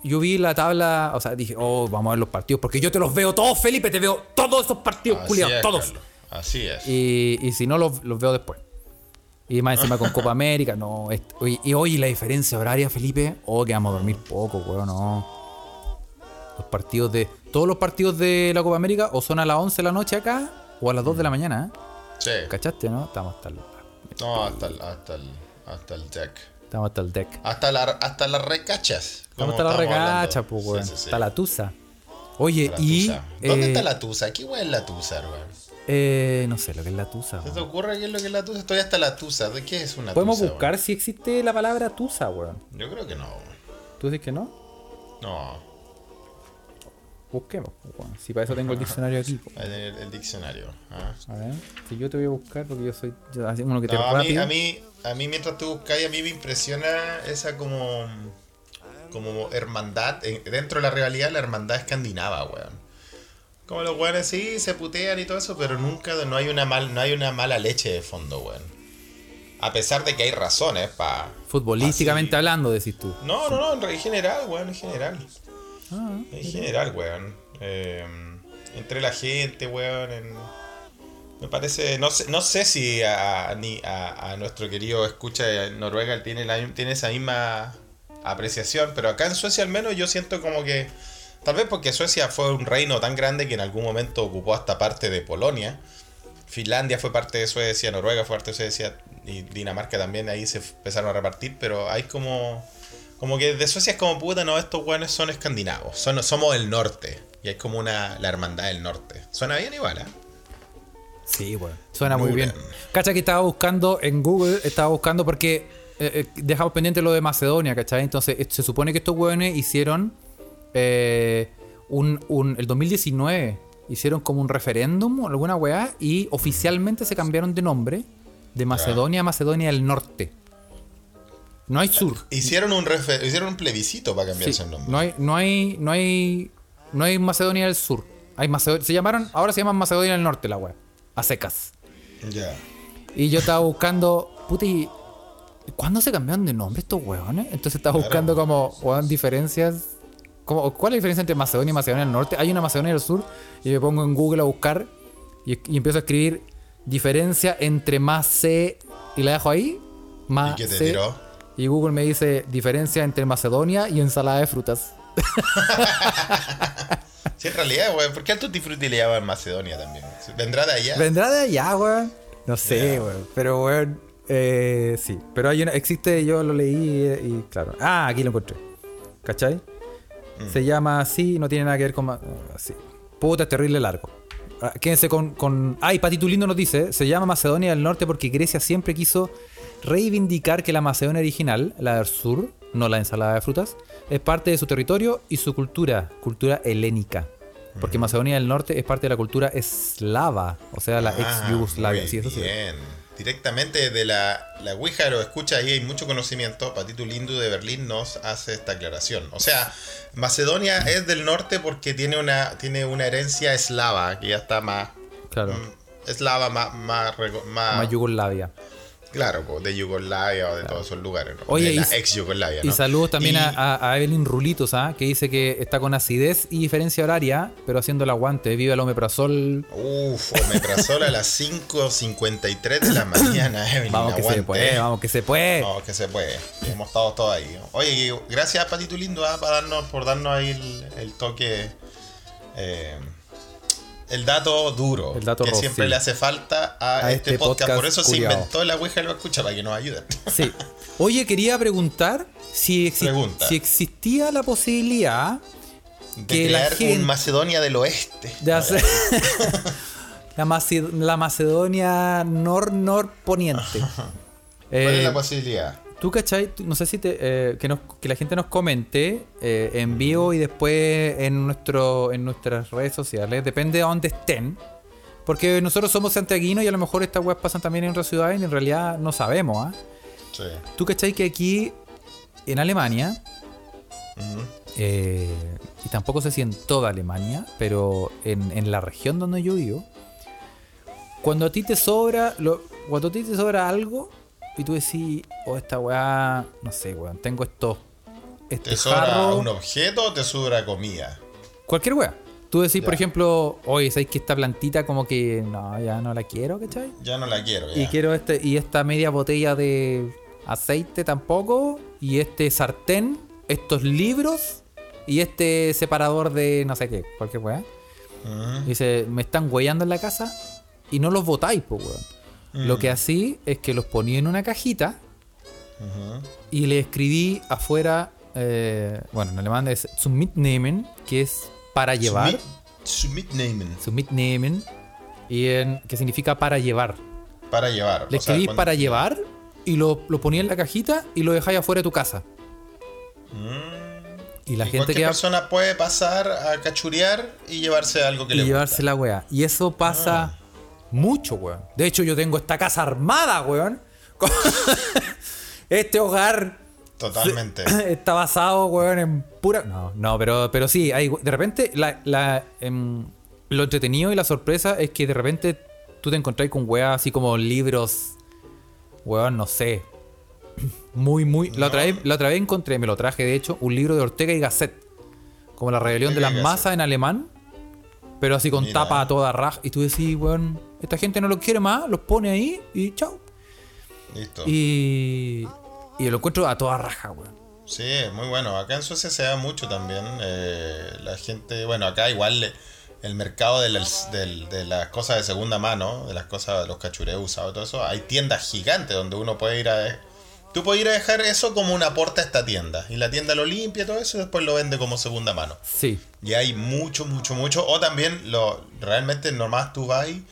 yo vi la tabla, o sea, dije, oh, vamos a ver los partidos, porque yo te los veo todos, Felipe, te veo todos estos partidos, culiados, es, todos. Carlos. Así es. Y, y si no, los, los veo después. Y más encima con Copa América, no. oye, y hoy la diferencia horaria, Felipe, oh, que vamos a dormir poco, weón, no. Los partidos de. Todos los partidos de la Copa América o son a las 11 de la noche acá o a las 2 de la mañana, ¿eh? Sí. ¿Cachaste, no? Estamos hasta el, No, hasta el, hasta el, hasta el deck. estamos hasta el deck. Hasta, la, hasta las recachas. ¿Cómo como está la estamos regacha, hablando. pues, weón? Sí, sí, sí. Está la tusa. Oye, La y. tusa. ¿Dónde eh, está la tusa? ¿Qué weón es la tusa, weón? Eh, no sé lo que es la tusa. ¿Se te ocurre qué es lo que es la tusa? Estoy hasta la tusa. ¿De qué es una Podemos tusa? buscar weón? si existe la palabra tusa, weón. Yo creo que no. weón. ¿Tú dices que no? No. Busquemos, weón. Si para eso tengo el diccionario aquí. el, el diccionario. ah. A ver, si yo te voy a buscar porque yo soy yo así uno que te a mí, a mí, a mí mientras tú buscas, a mí me impresiona esa como, como hermandad, dentro de la rivalidad, la hermandad escandinava, weón. Como los weones sí se putean y todo eso, pero nunca, no hay una mal, no hay una mala leche de fondo, weón. A pesar de que hay razones para... Futbolísticamente hablando, decís tú. No, no, no, en general, weón, en general. Ah, En general, weón. Eh, entre la gente, weón. en- Me parece. No sé, no sé si a, ni a, a nuestro querido escucha de Noruega tiene, la, tiene esa misma apreciación, pero acá en Suecia al menos yo siento como que. Tal vez porque Suecia fue un reino tan grande que en algún momento ocupó hasta parte de Polonia. Finlandia fue parte de Suecia, Noruega fue parte de Suecia y Dinamarca también, ahí se empezaron a repartir, pero hay como... Como que de Suecia es como puta, no, estos buenos son escandinavos, son, somos el norte. Y hay como una, la hermandad del norte. Suena bien igual, ¿eh? Sí, weón. Suena muy bien. Nuren. Cacha que estaba buscando en Google, estaba buscando porque eh, eh, dejamos pendiente lo de Macedonia, ¿cachai? Entonces eh, se supone que estos weones hicieron eh, un, un- el 2019 hicieron como un referéndum alguna weá y oficialmente se cambiaron de nombre de Macedonia a Macedonia del Norte. No hay sur. Hicieron un, hicieron un plebiscito para cambiarse Sí, el nombre. no hay, no hay, no hay, no hay Macedonia del Sur. Hay Macedonia, se llamaron, ahora se llaman Macedonia del Norte la weá. A secas. Ya. Y yo estaba buscando, puta, y ¿cuándo se cambiaron de nombre estos huevones? Entonces estaba buscando como, weón, diferencias. ¿Cuál es la diferencia entre Macedonia y Macedonia del Norte? Hay una Macedonia del Sur y me pongo en Google a buscar y, y empiezo a escribir diferencia entre C y la dejo ahí. Más ¿Y qué te tiró? Y Google me dice diferencia entre Macedonia y ensalada de frutas. Sí, en realidad, weón. ¿Por qué al Tutti Frutti le llaman Macedonia también? ¿Vendrá de allá? ¿Vendrá de allá, weón? No sé, weón. Pero, weón, eh, sí. Pero hay una, existe, yo lo leí eh, y, claro. Ah, aquí lo encontré. ¿Cachai? Mm. Se llama así, no tiene nada que ver con... Así. Puta, es terrible largo. Ah, Quédense con, con... Ay, Patito Lindo nos dice, se llama Macedonia del Norte porque Grecia siempre quiso reivindicar que la Macedonia original, la del sur, no la ensalada de frutas, es parte de su territorio y su cultura, cultura helénica. Porque Macedonia del Norte es parte de la cultura eslava, o sea, la Ah, ex Yugoslavia. muy Sí, eso sí. Directamente de la, la Ouija lo escucha ahí, hay mucho conocimiento. Patito Lindo de Berlín nos hace esta aclaración. O sea, Macedonia es del norte porque tiene una, tiene una herencia eslava, que ya está más. Claro, mm, Eslava, más. más, más- más Yugoslavia. Claro, po, de Yugoslavia o de todos esos lugares. ¿no? Oye, de la y- ex Yugoslavia. Y saludos también Y- a, a- a Evelyn Rulitos, ¿ah? que dice que está con acidez y diferencia horaria, pero haciendo el aguante. Viva el omeprazol. Uf, omeprazol a las 5.53 de la mañana, Evelyn. Vamos que se puede, vamos que se puede. No, que se puede. Hemos estado todos ahí. Oye, gracias Patito Lindo ah, para darnos, por darnos ahí el, el toque. eh, el dato duro. El dato que siempre sí. le hace falta a, A este, este podcast. Por eso se inventó la Ouija y lo escucha para que nos ayuden. Sí. Oye, quería preguntar si, exi- Pregunta. si existía la posibilidad De Que la crear gente- un Macedonia del Oeste. de hacer la, Mace- la Macedonia nor-nor-poniente. ¿Cuál es Eh, la posibilidad? Tú, ¿cachai? No sé si te, eh, que, nos- que la gente nos comente eh, en vivo y después en, nuestro, en nuestras redes sociales. Depende de dónde estén. Porque nosotros somos santiaguinos y a lo mejor estas webs pasan también en otras ciudades y en realidad no sabemos. ¿ah? Sí. Tú, ¿cachai? Que aquí en Alemania, eh, y tampoco sé si en toda Alemania, pero en, en la región donde yo vivo, cuando a ti te sobra, lo- cuando a ti te sobra algo y tú decís, oh, esta weá, no sé, weón, tengo estos, este ¿Te sobra jarro, un objeto o te sobra comida? cualquier weá. Tú decís, por ejemplo, oye, ¿sabes que esta plantita como que no, ya no la quiero, ¿cachai? Ya no la quiero. Ya. Y quiero este, y esta media botella de aceite tampoco, y este sartén, estos libros, y este separador de no sé qué, cualquier weá. Dice, me están huellando en la casa y no los botáis, pues weón. Lo que así es que los ponía en una cajita y le escribí afuera, eh, bueno, en alemán es mitnehmen, que es para llevar, Su mit- su mitnehmen. zum mitnehmen, y en, que significa para llevar. Para llevar. Le sea, escribí para llevar y lo, lo ponía en la cajita y lo dejáis afuera de tu casa. Y la Mm. Y gente cualquier queda persona puede pasar a cachurear y llevarse algo que y le llevarse la weá. Y eso pasa Ah. Mucho, weón. De hecho, yo tengo esta casa armada, weón. este hogar. Totalmente. está basado, weón, en pura. No, no, pero, pero sí, hay, de repente la, la, em, lo entretenido y la sorpresa es que de repente tú te encontrás con weá así como libros, weón, no sé. Muy, muy. La, otra vez, la otra vez encontré, me lo traje de hecho, un libro de Ortega y Gasset. Como la rebelión de las masas en alemán. Pero así con Mira. tapa a toda raja. Y tú decís, weón, esta gente no lo quiere más, los pone ahí y chao. Listo. Y. Y lo encuentro a toda raja, weón. Sí, muy bueno. Acá en Suecia se da mucho también. eh, la gente, bueno, acá igual le- el mercado de las, del- de las cosas de segunda mano, de las cosas de los cachureos usados todo eso, hay tiendas gigantes donde uno puede ir a... Tú puedes ir a dejar eso como un aporte a esta tienda. Y la tienda lo limpia y todo eso y después lo vende como segunda mano. Sí. Y hay mucho, mucho, mucho. O también lo realmente nomás tú vas y,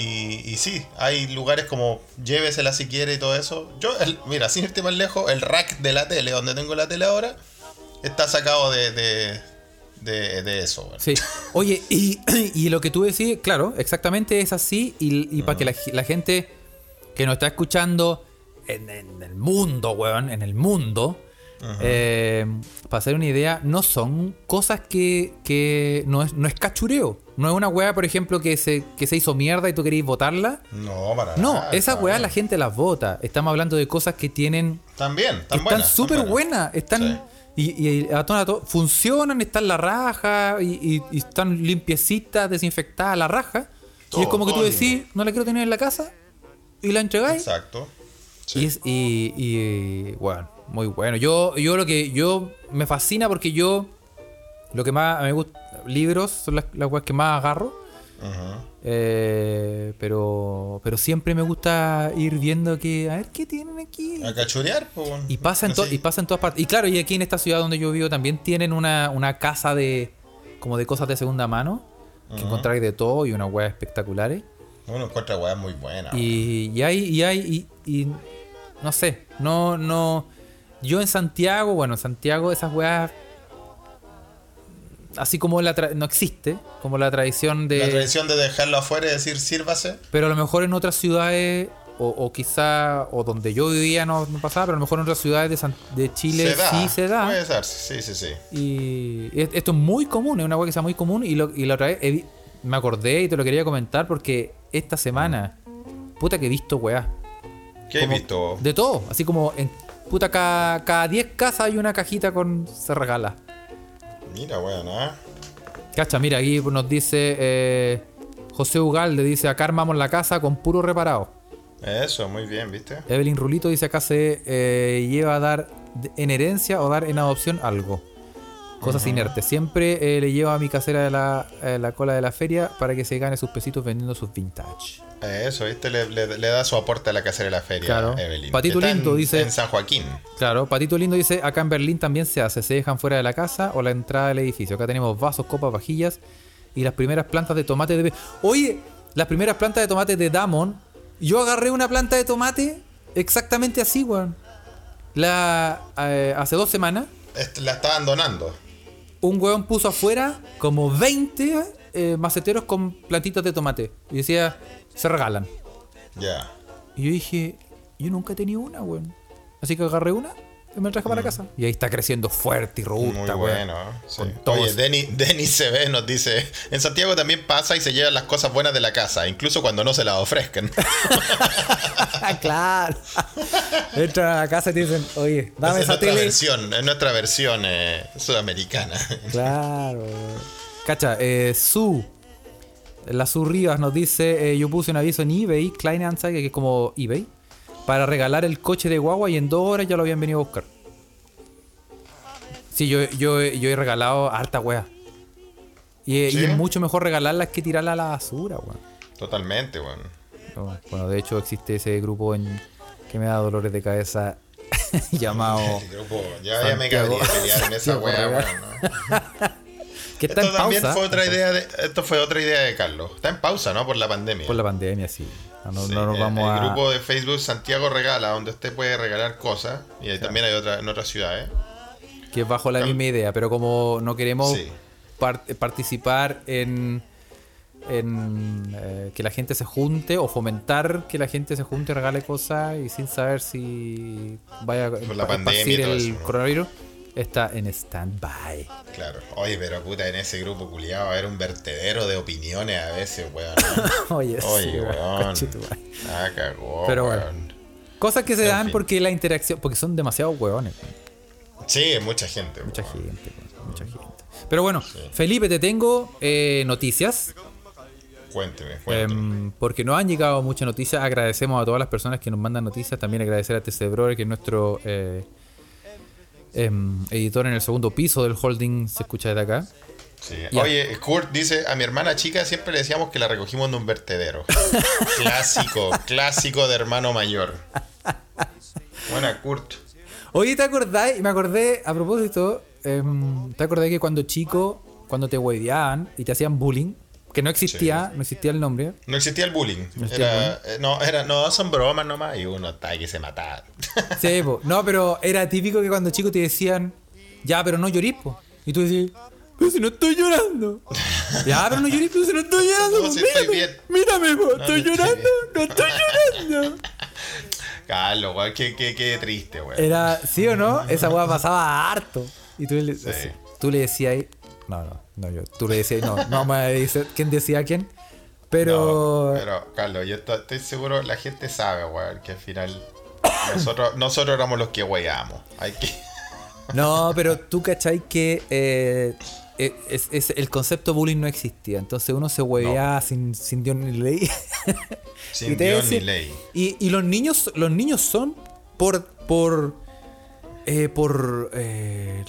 y sí, hay lugares como llévesela si quiere y todo eso. Yo, el- mira, sin irte más lejos, el rack de la tele, donde tengo la tele ahora, está sacado de, de, de, de eso. weón. Sí. Oye, y, y lo que tú decís, claro, exactamente es así. Y, y para que la, la gente que nos está escuchando en, en el mundo, weón, en el mundo, eh, para hacer una idea, no son cosas que, que no, es, no es cachureo. No es una weá, por ejemplo, que se, que se hizo mierda y tú queréis votarla. No, para No, nada. esas bien. la gente las vota. Estamos hablando de cosas que tienen También, están buenas. súper están buenas. Están. Y, y a todo- a todo- funcionan, están la raja y, y- y están limpiecitas, desinfectadas la raja. y es como que tú decís, no la quiero tener en la casa y la entregáis. Exacto. Y, es- y, y, bueno, muy bueno. Yo, yo lo que yo me fascina porque yo lo que más me gusta, libros son las, las que más agarro. Ujú. Eh, pero pero siempre me gusta ir viendo que a ver qué tienen aquí. A cachurear, bueno. Y pasa, en y pasa en todas partes. Y claro, y aquí en esta ciudad donde yo vivo también tienen una, una casa de como de cosas de segunda mano. Que encontráis de todo y unas weas espectaculares. Uno encuentra weas muy buenas. Y, y hay, y hay, y, y no sé, no, no. Yo en Santiago, bueno, en Santiago esas weas. Así como la tra- no existe, como la tradición de. La tradición de dejarlo afuera y decir sírvase. Pero a lo mejor en otras ciudades, o, o quizá, o donde yo vivía no, no pasaba, pero a lo mejor en otras ciudades de, San- de Chile se da. sí se da. Puede ser, sí, sí, sí. Y es- esto es muy común, es una weá que sea muy común. Y, lo- y la otra vez me acordé y te lo quería comentar porque esta semana, puta que he visto weá. ¿Qué he visto? De todo, así como en puta cada, cada 10 casas hay una cajita con se regala. Mira, weón, ¿ah? Cacha, mira, aquí nos dice eh, José Ugalde, dice acá armamos la casa con puro reparado. Eso, muy bien, ¿viste? Evelyn Rulito dice acá se eh, lleva a dar en herencia o dar en adopción algo. Cosas inertes. Siempre eh, le lleva a mi casera de la, eh, la cola de la feria para que se gane sus pesitos vendiendo sus vintage. Eso, ¿viste? Le, le- le da su aporte a la casera de la feria, Claro. Evelyn. Patito Está en- Lindo dice- En San Joaquín. Claro, Patito Lindo dice, acá en Berlín también se hace, se dejan fuera de la casa o la entrada del edificio. Acá tenemos vasos, copas, vajillas y las primeras plantas de tomate de... Oye, las primeras plantas de tomate de Damon, yo agarré una planta de tomate exactamente así, weón. La, eh, hace dos semanas, La estaban donando. Un hueón puso afuera como 20 eh, maceteros con plantitas de tomate. Y decía, se regalan. Ya. Y yo dije, yo nunca he tenido una, weón. Así que agarré una y me la traje para casa. Y ahí está creciendo fuerte y Mm. Muy robusta, weón. bueno. sí. Oye, Denis, Denis CB nos dice: En Santiago también pasa y se llevan las cosas buenas de la casa, incluso cuando no se las ofrezcan. claro. Entran a la casa y te dicen, oye, dame es esa nuestra tele. versión, es nuestra versión eh, sudamericana. Claro. Cacha, eh, Su. La Su Rivas nos dice, eh, yo puse un aviso en eBay, Kleinanzeigen, que es como eBay, para regalar el coche de guagua y en dos horas ya lo habían venido a buscar. Sí, yo, yo, yo he regalado harta wea. Y, y ¿Sí? es mucho mejor regalarlas que tirarla a la basura, weón. Totalmente. No, Bueno, de hecho existe ese grupo en, que me da dolores de cabeza llamado... Grupo, ya, ya me cabría pelear en esa wea, weón, ¿no? Que está Esto en también fue otra idea de, esto fue otra idea de Carlos. Está en pausa, ¿no? Por la pandemia. Por la pandemia, sí. No, no- Sí, no nos el- vamos el a... grupo de Facebook Santiago Regala, donde usted puede regalar cosas. Y ahí también hay otra en otras ciudades. que es bajo la misma idea, pero como no queremos Sí. par- participar en, en eh, que la gente se junte o fomentar que la gente se junte y regale cosas y sin saber si vaya a la espa- pandemia y esparcir todo el eso, ¿no? coronavirus, está en stand-by. Claro. Oye, pero puta, en ese grupo culiado va a haber un vertedero de opiniones a veces, weón. Oye, sí, Oye, weón, weón. Ah, cagó, Pero bueno. weón. Cosas que se En dan fin. porque la interacción, porque son demasiado hueones. Sí, es mucha gente. Mucha weón. gente, weón, mucha gente. Pero bueno, Felipe, te tengo eh, noticias. Cuénteme, cuénteme. Em, porque nos han llegado muchas noticias. Agradecemos a todas las personas que nos mandan noticias. También agradecer a TC Brother, que es nuestro eh, em, editor en el segundo piso del holding. Se escucha desde acá. Sí. Oye, Kurt dice, a mi hermana chica siempre le decíamos que la recogimos de un vertedero. clásico, clásico de hermano mayor. Buena, Kurt. Oye, ¿te acordáis? Me acordé, a propósito, em, ¿te acordás que cuando chico, cuando te hueveaban y te hacían bullying, que no existía, no existía el nombre, No existía el bullying. existía el Era, eh, no, era, no, son bromas nomás. Y uno está ahí que se mataba. Sí, po. no, pero era típico que cuando chico te decían, ya, pero no llorís, po. Y tú decías, pero si no estoy llorando. ya, pero no llorís, pero si no estoy llorando. No, po. si estoy mírame, bien. mírame, po. estoy estoy llorando, no estoy llorando. Carlos, weón, qué, qué, qué triste, weón. Era, ¿sí o no? Esa weá pasaba harto. Y tú le, Sí. tú le decías ahí, no, no, no, yo, tú le decías, no, no me dice quién decía a quién. Pero, No, pero, Carlos, yo estoy, seguro, la gente sabe, weón, que al final nosotros, nosotros éramos los que weábamos. Hay que. No, pero tú cachai que eh, eh, es, es- el concepto bullying no existía. Entonces uno se hueveaba sin, sin Dios ni ley. Sin Y Dios ni ley. Y, y los niños, los niños son por por eh, por eh,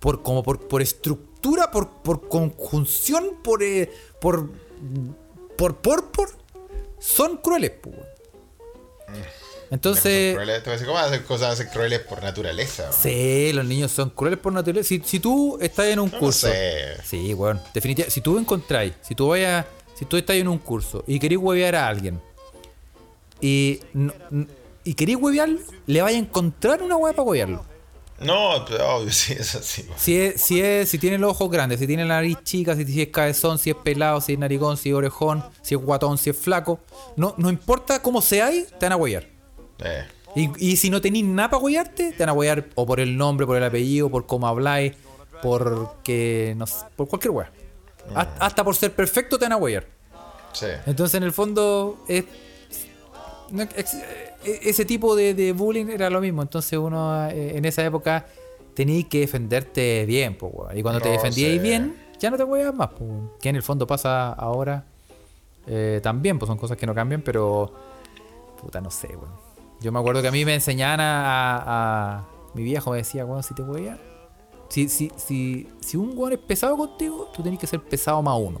por como por, por estructura, por, por conjunción, por eh, por por por por son crueles, pues, weón. Entonces, Crueles, ¿Cómo hacer cosas hacen crueles por naturaleza? Sí, los niños son crueles por naturaleza. Si, si tú estás en un No curso. sé. Sí, bueno, definitivamente. Si tú encontráis, si tú vayas, si tú estás en un curso y querés huevear a alguien y, no- y querés huevearlo, le vaya a encontrar una hueá para huevearlo. No, obvio, sí, es así. Si es, si es, si tiene los ojos grandes, si tiene la nariz chica, si, si es cabezón, si es pelado, si es narigón, si es orejón, si es guatón, si es flaco, no, no importa cómo seáis, te van a huevear. Eh, Y, y si no tenéis nada para huearte, te van a huear o por el nombre, por el apellido, por cómo habláis, porque no sé, por cualquier hueá. Hasta, hasta por ser perfecto te van a sí. Entonces en el fondo es, no, ex- e- ese tipo de, de bullying era lo mismo. Entonces uno eh, en esa época tenías que defenderte bien, pues, weón. Y cuando te No defendías sé. bien, ya no te hueas más, pues. weón. Que en el fondo pasa ahora eh, también, pues son cosas que no cambian, pero puta, no sé, weón. Yo me acuerdo que a mí me enseñaban a, a- a- mi viejo me decía, bueno, si te hueas, si, si, si, si un weón es pesado contigo, tú tenés que ser pesado más uno.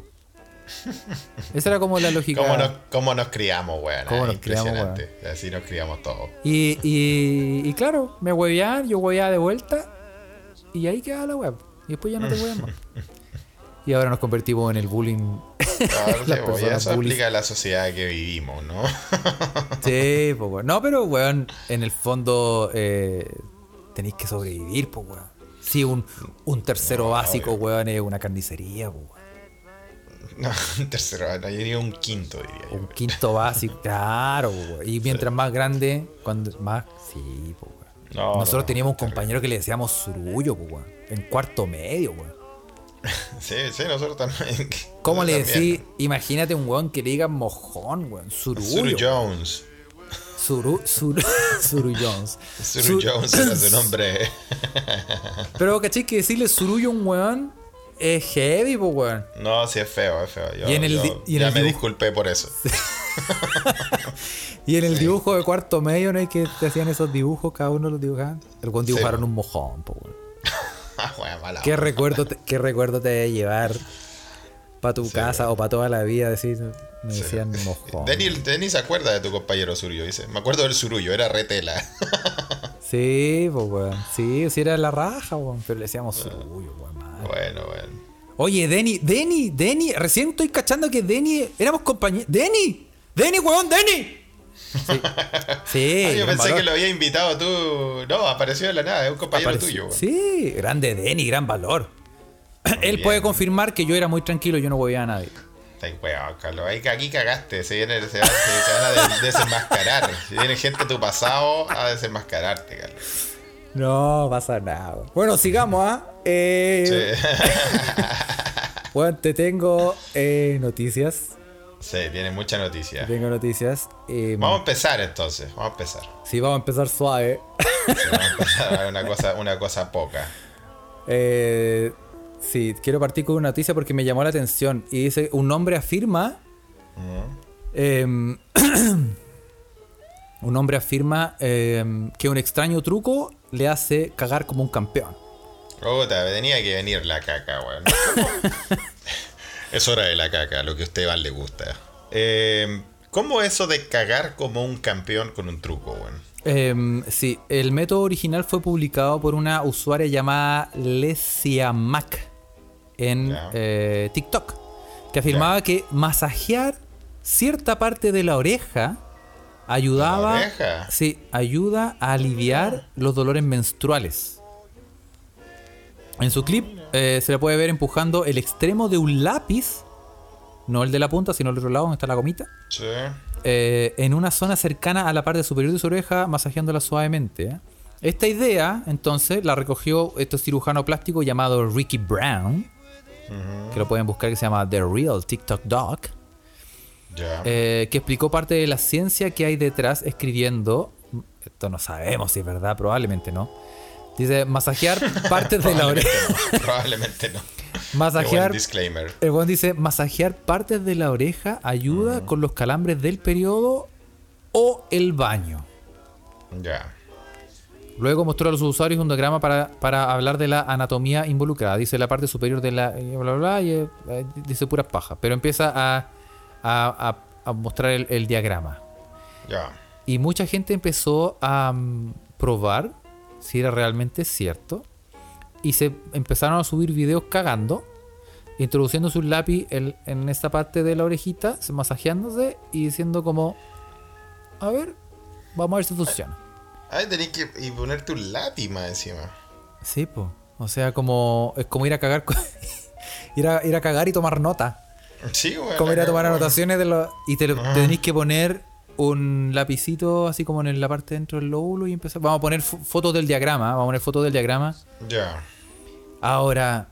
Esa era como la lógica. ¿Cómo nos, cómo nos criamos, weón? ¿Cómo Ah, nos criamos, Impresionante. Así nos criamos todos. Y, y, y claro, me hueveaban, yo hueveaba de vuelta y ahí quedaba la web. Y después ya no te huevean más. Y ahora nos convertimos en el bullying. Claro, Las sí, y personas eso bullies. explica la sociedad que vivimos, ¿no? Sí, pues, weón. No, pero, weón, en el fondo eh, tenéis que sobrevivir, pues, weón. Sí, un, un tercero No, básico, obvio. weón, es una carnicería, pues. No, un tercero, yo diría un quinto, diría yo. Un quinto básico, claro. Y mientras más grande, cuando más. Sí. No, Nosotros no, teníamos un compañero que le decíamos surullo, pues, weón. En cuarto medio, weón. Sí, sí, nosotros también. ¿Cómo le nosotros decís? Imagínate un weón que le diga mojón, weón. Surullo. Suru Jones. Suru, Suru, Suru Jones. Suru Su- Jones era su nombre. Pero, ¿cachai? Que decirle surullo a un weón es heavy, pues, weón. No, sí es feo, es feo. Yo, Y en el yo di- y en ya el me disculpé por eso. Y en el dibujo de cuarto medio, ¿no? hay que te hacían esos dibujos, cada uno los dibujaban. El weón dibujaron un mojón, pues, weón. Ah, mala ¿Qué recuerdo, te, ¿Qué recuerdo te debe llevar para tu casa o para toda la vida? Decir, me decían mojón. Denny, Denny se acuerda de tu compañero Surullo, dice. Me acuerdo del Surullo, era retela. Sí, pues, weón. Sí, sí era la raja, weón. Pero le decíamos surullo, weón. Bueno, bueno. Oye, Denny, Denny, Denny, recién estoy cachando que Denny, éramos compañeros. ¡Denny! ¡Denny, weón, Denny! Sí, sí Ah, yo pensé valor. que lo había invitado tú. No, apareció de la nada, es un compañero Apareció- tuyo. weón. Sí, grande Denny, gran valor. Él bien. puede confirmar que yo era muy tranquilo, yo no voy a nadie. Está weón, Carlos. Ahí, aquí cagaste. Se viene, se, se van a de- desenmascarar. Si viene gente de tu pasado a desenmascararte, Carlos. No pasa nada. Bueno, sigamos, ¿ah? Eh, Sí. Bueno, te tengo eh, noticias. sí, tiene mucha noticia. Tengo noticias. Eh, Vamos a empezar entonces. Vamos a empezar. sí, vamos a empezar suave. Sí, vamos a empezar una cosa, una cosa poca. Eh, sí, quiero partir con una noticia porque me llamó la atención. Y dice, un hombre afirma... em, un hombre afirma em, que un extraño truco le hace cagar como un campeón. Puta, tenía que venir la caca, weón. es hora de la caca, lo que a usted más le gusta. Eh, ¿Cómo eso de cagar como un campeón con un truco, weón? Em, sí, el método original fue publicado por una usuaria llamada Lesia Mac en eh, TikTok, que afirmaba que masajear cierta parte de la oreja ayudaba, ¿La sí, ayuda a aliviar los dolores menstruales. En su clip eh, se le puede ver empujando el extremo de un lápiz, no el de la punta, sino el otro lado donde está la gomita, Sí. eh, en una zona cercana a la parte superior de su oreja, masajeándola suavemente. ¿eh? Esta idea, entonces, la recogió este cirujano plástico llamado Ricky Brown, que lo pueden buscar, que se llama The Real TikTok Doc, Eh, que explicó parte de la ciencia que hay detrás escribiendo, esto no sabemos si es verdad, probablemente no, dice, masajear partes de la oreja, Probablemente no. Probablemente no. Qué buen masajear disclaimer. El buen dice, masajear partes de la oreja ayuda con los calambres del periodo o el baño. Ya. Luego mostró a los usuarios un diagrama para, para hablar de la anatomía involucrada. Dice la parte superior de la... eh, Bla, bla, bla, y eh, dice puras pajas. Pero empieza a, a- a- a mostrar el, el diagrama. Ya. Y mucha gente empezó a mm, probar si era realmente cierto. Y se empezaron a subir videos cagando, introduciendo su lápiz en, en esta parte de la orejita, se- masajeándose y diciendo como, a ver, vamos a ver si funciona. Ay, tenés que y ponerte un lápiz más encima. Sí, pues. O sea, como es como ir a cagar, ir, a, ir a cagar y tomar nota. Sí, weón. Como ir a tomar anotaciones de lo, y te, lo- te que poner un lapicito así como en la parte dentro del lóbulo y empezar. Vamos a poner fo- fotos del diagrama, vamos a poner fotos del diagrama. Ya. Ahora,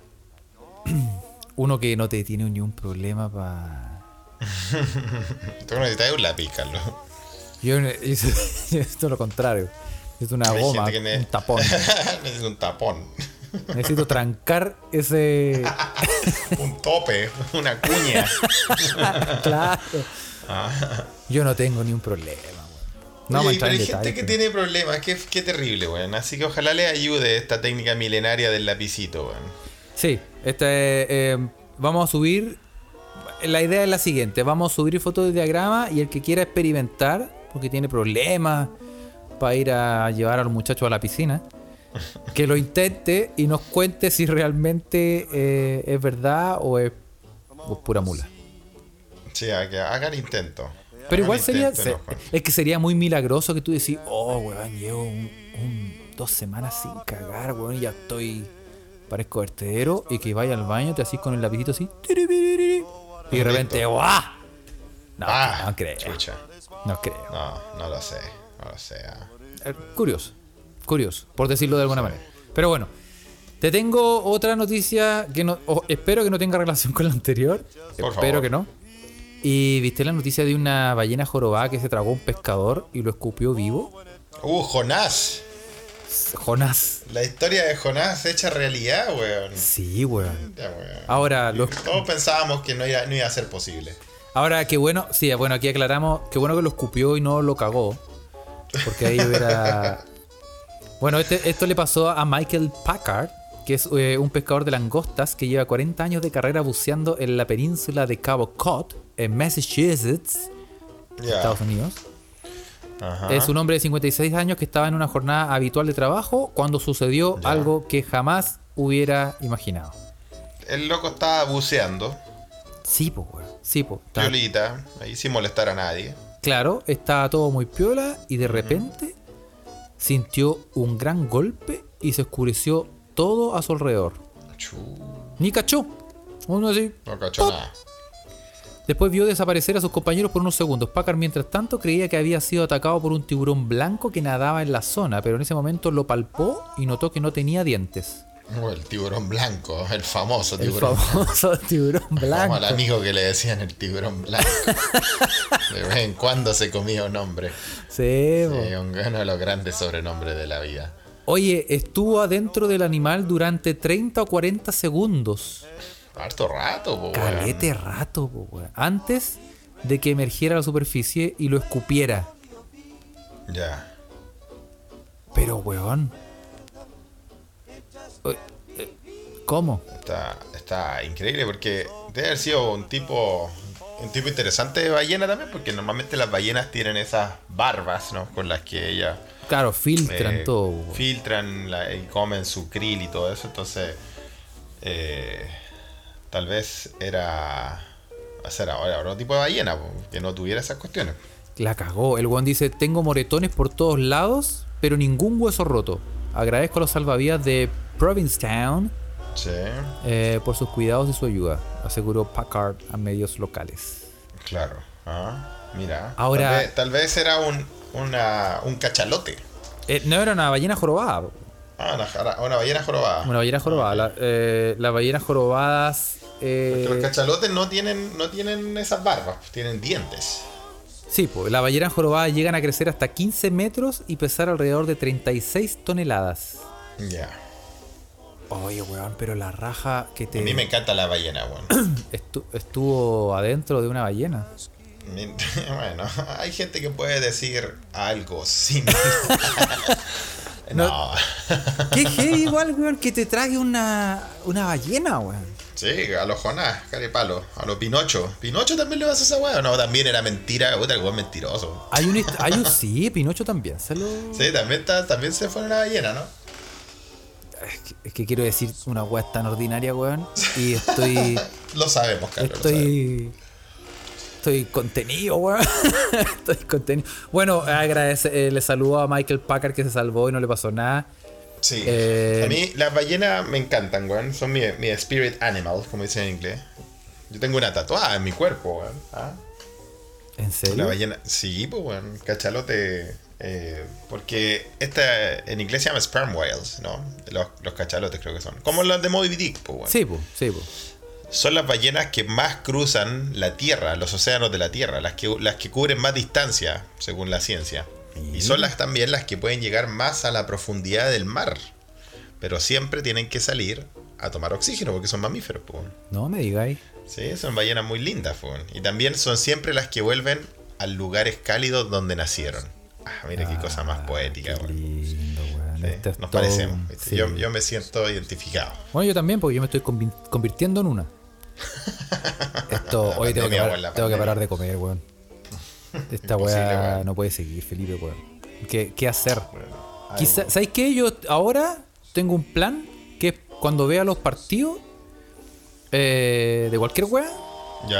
uno que no te tiene ni un problema para. Tú necesitas un lápiz, Carlos. Yo es esto lo contrario. Es una Hay goma, que un tapón. Necesito un tapón. Necesito trancar ese. Un tope. Una cuña. claro. Ah. Yo no tengo ni un problema, weón. No Oye, pero hay gente que pero- tiene problemas, qué, qué terrible, weón. Así que ojalá le ayude esta técnica milenaria del lapicito, weón. Sí, este, eh, vamos a subir. La idea es la siguiente: vamos a subir fotos de diagrama y el que quiera experimentar, porque tiene problemas para ir a llevar a los muchachos a la piscina, que lo intente y nos cuente si realmente eh, es verdad o es, o es pura mula. Sí, a que hagan intento. Pero igual sería. se- es que sería muy milagroso que tú decís, oh, weón, llevo un, un- dos semanas sin cagar, weón, y ya estoy. Parezco vertedero. Y que vaya al baño, te asís con el lapicito así. Y de repente, ¡guau! No, ah, no creo. chucha. No creo. No, no lo sé. No lo sé. ah. Eh, Curioso. Curioso, por decirlo de alguna manera. Pero bueno. Te tengo otra noticia que no. espero que no tenga relación con la anterior. Por espero favor. que no. Y viste la noticia de una ballena jorobada que se tragó un pescador y lo escupió vivo. Uh, Jonás. Jonás. La historia de Jonás hecha realidad, weón. Sí, weón. Ya, weón. Ahora, lo, Todos pensábamos que no iba, no iba a ser posible. ahora qué bueno. Sí, bueno, aquí aclaramos. Qué bueno que lo escupió y no lo cagó. Porque ahí hubiera. Bueno, este- esto le pasó a Michael Packard, que es eh, un pescador de langostas que lleva 40 años de carrera buceando en la península de Cabo Cod, en Massachusetts. Estados Unidos. Ajá. Es un hombre de 56 años que estaba en una jornada habitual de trabajo cuando sucedió algo que jamás hubiera imaginado. El loco estaba buceando, Sí, pues, weón. Sí. Está- violita, ahí sin molestar a nadie. Claro, estaba todo muy piola y de repente sintió un gran golpe y se oscureció todo a su alrededor. Ni cachó. Uno así. no cachó nada. Después vio desaparecer a sus compañeros por unos segundos. Packard, mientras tanto, creía que había sido atacado por un tiburón blanco que nadaba en la zona, pero en ese momento lo palpó y notó que no tenía dientes. El tiburón blanco, el famoso El tiburón famoso tiburón Como blanco. al amigo que le decían el tiburón blanco. de vez en cuando se comía un hombre. Sí, uno de los grandes sobrenombres de la vida. Oye, estuvo adentro del animal durante 30 o 40 segundos. Harto rato, po, weón. Calete rato, po, weón. Antes de que emergiera a la superficie y lo escupiera. Ya. Pero, weón. ¿Cómo? Está, está increíble porque debe haber sido un tipo un tipo interesante de ballena también, porque normalmente las ballenas tienen esas barbas, ¿no? Con las que ellas Claro, filtran eh, todo. filtran la- y comen su krill y todo eso. Entonces, eh, tal vez era hacer ahora otro tipo de ballena que no tuviera esas cuestiones. La cagó. El weón dice, tengo moretones por todos lados, pero ningún hueso roto. Agradezco a los salvavidas de Provincetown Sí, eh, por sus cuidados y su ayuda, aseguró Packard a medios locales. claro. Ah, mira. Ahora- Tal vez, tal vez era un, una- un cachalote. Eh, no era una ballena jorobada. Ah, una, ballena jorobada. Una ballena jorobada. La- eh, las ballenas jorobadas. Porque los cachalotes no tienen, no tienen esas barbas, tienen dientes. sí, pues las ballenas jorobadas llegan a crecer hasta 15 metros y pesar alrededor de 36 toneladas. Ya. Oye, weón, pero la raja que te A mí me encanta la ballena, weón. estu- estuvo adentro de una ballena. Bueno, hay gente que puede decir algo sin. no. Qué heavy igual, weón, que te trague una, una ballena, weón. Sí, a los Jonás, carepalo. A los Pinocho. ¿Pinocho también le vas a esa weá? No, también era mentira. Puta, weón mentiroso. Hay un, hay un sí, Pinocho también, se lo... Sí, también, está, también se fue en una ballena, ¿no? Es que, es que quiero decir una weá tan ordinaria, weón, y estoy... Lo sabemos, Carlos. lo sabemos. Estoy. Estoy contenido, weón. Estoy contenido. Bueno, agradece, eh, le saludo a Michael Packard que se salvó y no le pasó nada. Sí. Eh, A mí las ballenas me encantan, weón. Son mi, mi spirit animal, como dicen en inglés. Yo tengo una tatuada en mi cuerpo, weón. ¿Ah? ¿En La serio? ballena. Sí, pues, weón. Cachalote. Eh, porque esta en inglés se llama sperm whales, ¿no? Los, los cachalotes creo que son. Como los de Moby Dick, pues. Sí, pues, sí, po. Son las ballenas que más cruzan la Tierra, los océanos de la Tierra, las que, las que cubren más distancia, según la ciencia. Y son las también las que pueden llegar más a la profundidad del mar. Pero siempre tienen que salir a tomar oxígeno porque son mamíferos. po. No me digáis. Sí, son ballenas muy lindas. po. Y también son siempre las que vuelven a lugares cálidos donde nacieron. Ah, mira qué cosa más poética. Qué weón. lindo, weón. Sí, Esto es nos todo parecemos. Yo, yo me siento identificado. Bueno, yo también, porque yo me estoy convi- convirtiendo en una. Esto, hoy tengo que, parar, tengo que de comer, weón. Esta weá no puede seguir, Felipe, weón. ¿Qué, qué hacer? Ay, Quizá, ¿Sabéis qué? Yo ahora tengo un plan que es cuando vea los partidos eh, de cualquier weá,